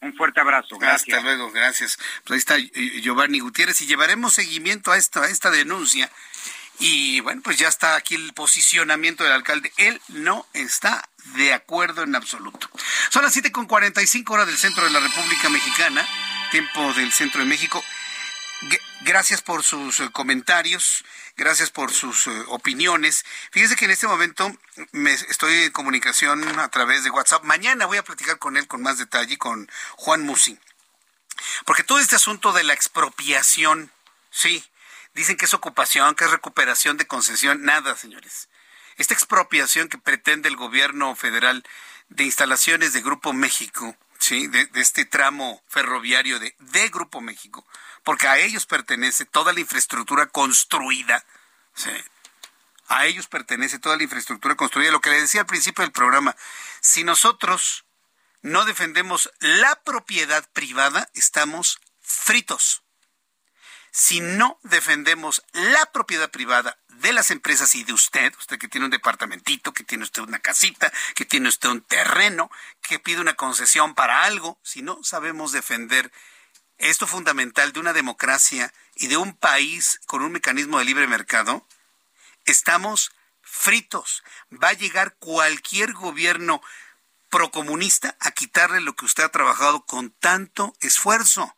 Un fuerte abrazo. Gracias. Hasta luego, gracias. Pues ahí está eh, Giovanni Gutiérrez y llevaremos seguimiento a esta, a esta denuncia. Y bueno, pues ya está aquí el posicionamiento del alcalde. Él no está de acuerdo en absoluto. Son las 7.45 horas del centro de la República Mexicana, tiempo del centro de México. Gracias por sus eh, comentarios, gracias por sus eh, opiniones. Fíjese que en este momento me estoy en comunicación a través de WhatsApp. Mañana voy a platicar con él con más detalle, con Juan Musi. Porque todo este asunto de la expropiación, sí, dicen que es ocupación, que es recuperación de concesión, nada, señores. Esta expropiación que pretende el gobierno federal de instalaciones de Grupo México, sí, de, este tramo ferroviario de Grupo México, porque a ellos pertenece toda la infraestructura construida. A ellos pertenece toda la infraestructura construida. Lo que le decía al principio del programa, si nosotros no defendemos la propiedad privada, estamos fritos. Si no defendemos la propiedad privada de las empresas y de usted, usted que tiene un departamentito, que tiene usted una casita, que tiene usted un terreno, que pide una concesión para algo, si no sabemos defender esto fundamental de una democracia y de un país con un mecanismo de libre mercado, estamos fritos. Va a llegar cualquier gobierno procomunista a quitarle lo que usted ha trabajado con tanto esfuerzo.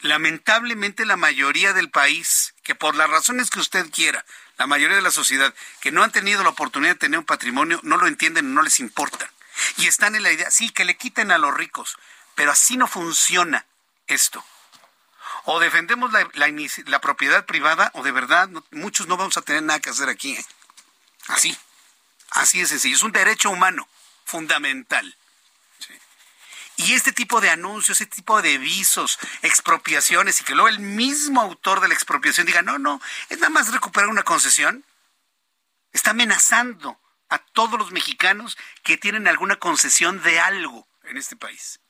Lamentablemente la mayoría del país, que por las razones que usted quiera, la mayoría de la sociedad, que no han tenido la oportunidad de tener un patrimonio, no lo entienden, no les importa. Y están en la idea, sí, que le quiten a los ricos, pero así no funciona esto. O defendemos la, propiedad privada o de verdad muchos no vamos a tener nada que hacer aquí. ¿eh? Así, así es sencillo. Es un derecho humano fundamental. Y este tipo de anuncios, este tipo de visos, expropiaciones, y que luego el mismo autor de la expropiación diga, no, no, es nada más recuperar una concesión, está amenazando a todos los mexicanos que tienen alguna concesión de algo en este país.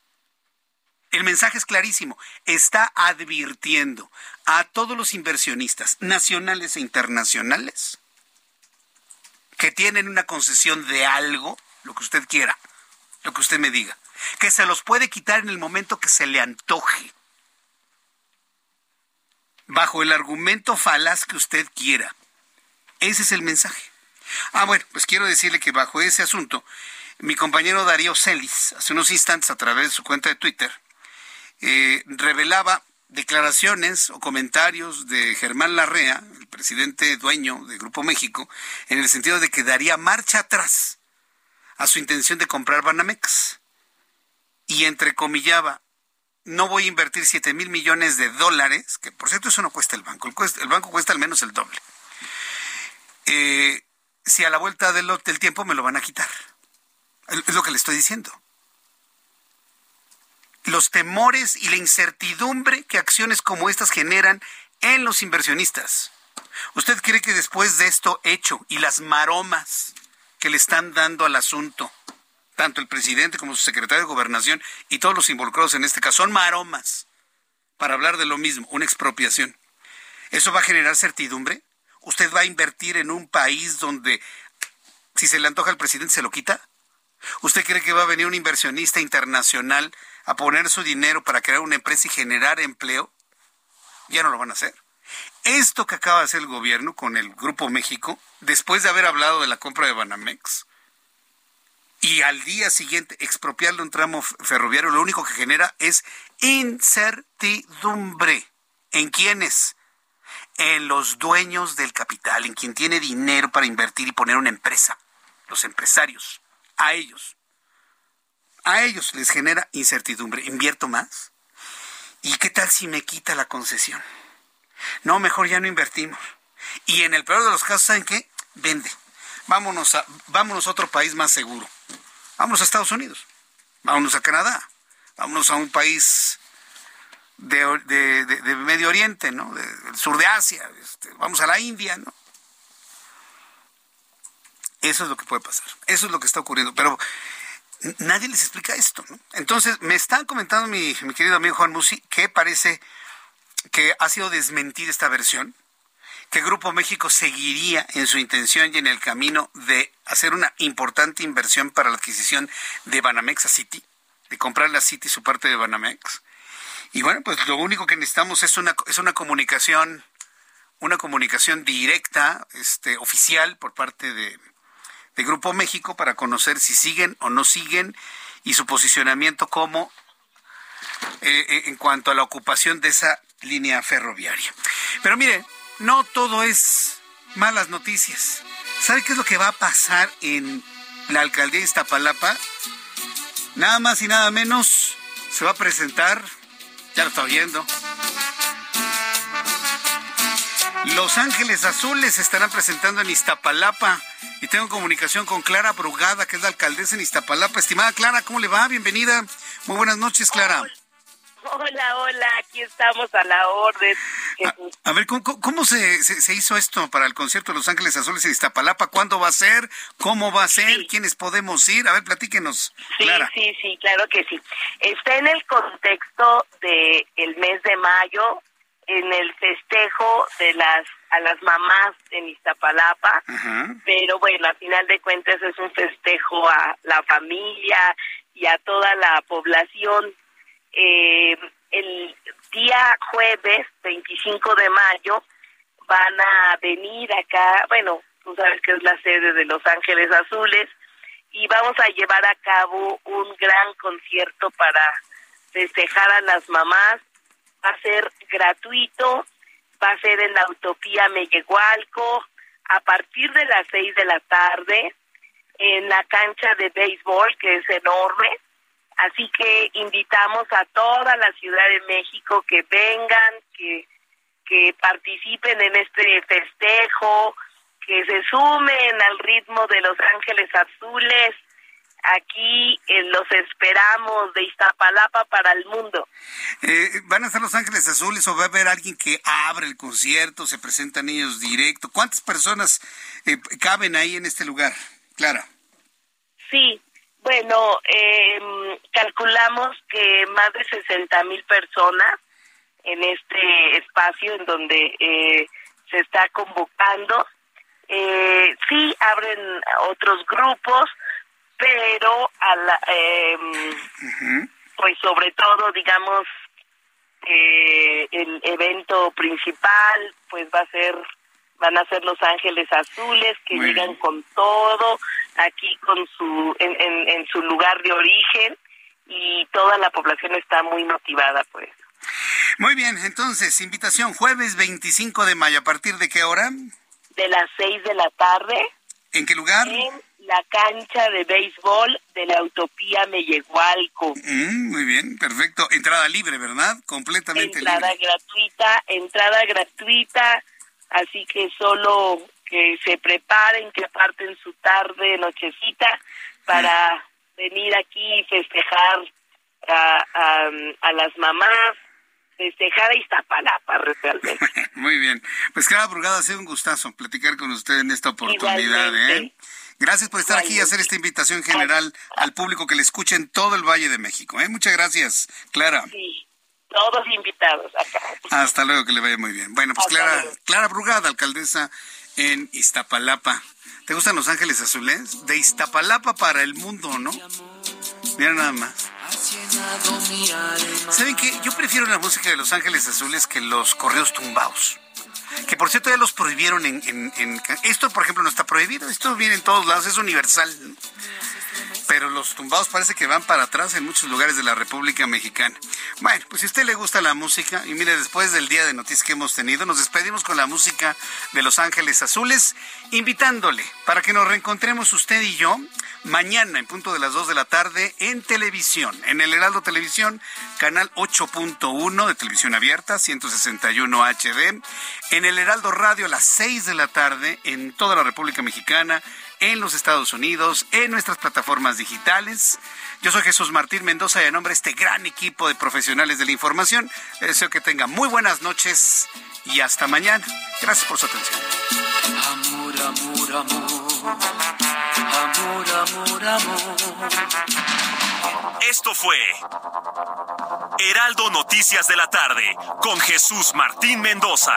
El mensaje es clarísimo. Está advirtiendo a todos los inversionistas nacionales e internacionales que tienen una concesión de algo, lo que usted quiera, lo que usted me diga, que se los puede quitar en el momento que se le antoje, bajo el argumento falaz que usted quiera. Ese es el mensaje. Ah, bueno, pues quiero decirle que bajo ese asunto, mi compañero Darío Celis, hace unos instantes a través de su cuenta de Twitter, eh, revelaba declaraciones o comentarios de Germán Larrea, el presidente dueño de Grupo México, en el sentido de que daría marcha atrás a su intención de comprar Banamex. Y entrecomillaba, no voy a invertir 7 mil millones de dólares, que por cierto eso no cuesta el banco, el, banco cuesta al menos el doble. Eh, si a la vuelta del, del tiempo me lo van a quitar. Es lo que le estoy diciendo los temores y la incertidumbre que acciones como estas generan en los inversionistas. ¿Usted cree que después de esto hecho y las maromas que le están dando al asunto, tanto el presidente como su secretario de gobernación y todos los involucrados en este caso, son maromas para hablar de lo mismo, una expropiación? ¿Eso va a generar certidumbre? ¿Usted va a invertir en un país donde si se le antoja al presidente se lo quita? ¿Usted cree que va a venir un inversionista internacional a poner su dinero para crear una empresa y generar empleo, ya no lo van a hacer. Esto que acaba de hacer el gobierno con el Grupo México, después de haber hablado de la compra de Banamex, y al día siguiente expropiarle un tramo ferroviario, lo único que genera es incertidumbre. ¿En quiénes? En los dueños del capital, en quien tiene dinero para invertir y poner una empresa, los empresarios, a ellos a ellos les genera incertidumbre. ¿Invierto más? ¿Y qué tal si me quita la concesión? No, mejor ya no invertimos. Y en el peor de los casos, ¿saben qué? Vende. Vámonos a, vámonos a otro país más seguro. Vámonos a Estados Unidos. Vámonos a Canadá. Vámonos a un país de, Medio Oriente, ¿no? del sur de Asia. Este, vamos a la India, ¿no? Eso es lo que puede pasar. Eso es lo que está ocurriendo. Pero nadie les explica esto. ¿no? Entonces, me están comentando mi, querido amigo Juan Musi que parece que ha sido desmentida esta versión, que Grupo México seguiría en su intención y en el camino de hacer una importante inversión para la adquisición de Banamex a City, de comprar la City su parte de Banamex. Y bueno, pues lo único que necesitamos es una, es una comunicación, una comunicación directa, este, oficial por parte de, de Grupo México para conocer si siguen o no siguen y su posicionamiento como eh, eh, en cuanto a la ocupación de esa línea ferroviaria. Pero mire, no todo es malas noticias. ¿Sabe qué es lo que va a pasar en la alcaldía de Iztapalapa? Nada más y nada menos se va a presentar, ya lo está oyendo, los Ángeles Azules se estarán presentando en Iztapalapa y tengo comunicación con Clara Brugada, que es la alcaldesa en Iztapalapa. Estimada Clara, ¿cómo le va? Bienvenida. Muy buenas noches, Clara. Hola, hola, aquí estamos a la orden. A, ver, ¿cómo, se, se, hizo esto para el concierto de Los Ángeles Azules en Iztapalapa? ¿Cuándo va a ser? ¿Cómo va a ser? ¿Quiénes podemos ir? A ver, platíquenos. Sí, sí, sí, claro que sí. Está en el contexto del el mes de mayo, en el festejo de las a las mamás en Iztapalapa, pero bueno, a final de cuentas es un festejo a la familia y a toda la población. Eh, el día jueves 25 de mayo van a venir acá, bueno, tú sabes que es la sede de Los Ángeles Azules, y vamos a llevar a cabo un gran concierto para festejar a las mamás. Va a ser gratuito, va a ser en la Utopía Mellehualco a partir de las seis de la tarde en la cancha de béisbol que es enorme. Así que invitamos a toda la Ciudad de México que vengan, que, que participen en este festejo, que se sumen al ritmo de Los Ángeles Azules. Aquí eh, los esperamos de Iztapalapa para el mundo. Eh, ¿Van a ser Los Ángeles Azules o va a haber alguien que abre el concierto, se presentan ellos directo? ¿Cuántas personas eh, caben ahí en este lugar, Clara? Sí, bueno, eh, calculamos que más de 60 mil personas en este espacio en donde eh, se está convocando eh, sí abren otros grupos, pero a la, eh, pues sobre todo, digamos, eh, el evento principal, pues va a ser, van a ser Los Ángeles Azules, que llegan con todo, aquí con su, en, en, en su lugar de origen, y toda la población está muy motivada por eso. Muy bien, entonces, invitación jueves 25 de mayo, ¿a partir de qué hora? de las 6 de la tarde. ¿En qué lugar? En la cancha de béisbol de la Utopía Mellehualco. Mm, muy bien, perfecto. Entrada libre, ¿verdad? Completamente entrada libre. Entrada gratuita, entrada gratuita, así que solo que se preparen, que aparten su tarde, nochecita, para venir aquí y festejar a, a, a las mamás, festejar a Iztapalapa realmente. Muy bien. Pues Clara Brugada, ha sido un gustazo platicar con usted en esta oportunidad. ¿eh? Gracias por estar aquí y hacer esta invitación general al público que le escuche en todo el Valle de México. ¿eh? Muchas gracias, Clara. Sí, todos invitados acá. Hasta luego, que le vaya muy bien. Bueno, pues Clara, Clara Brugada, alcaldesa en Iztapalapa. ¿Te gustan Los Ángeles Azules? De Iztapalapa para el mundo, ¿no? Mira nada más. ¿Saben qué? Yo prefiero la música de Los Ángeles Azules que los correos tumbados. Que por cierto ya los prohibieron Esto, por ejemplo, no está prohibido. Esto viene en todos lados, es universal. Pero los tumbados parece que van para atrás en muchos lugares de la República Mexicana. Bueno, pues si usted le gusta la música, y mire, después del día de noticias que hemos tenido, nos despedimos con la música de Los Ángeles Azules, invitándole para que nos reencontremos usted y yo mañana en punto de las 2 de la tarde en televisión, en el Heraldo Televisión, canal 8.1 de televisión abierta, 161 HD, en el Heraldo Radio a las 6 de la tarde en toda la República Mexicana, en los Estados Unidos, en nuestras plataformas digitales. Yo soy Jesús Martín Mendoza y a nombre de este gran equipo de profesionales de la información, les deseo que tenga muy buenas noches y hasta mañana. Gracias por su atención. Amor, amor, amor. Amor, amor, amor. Esto fue Heraldo Noticias de la tarde con Jesús Martín Mendoza.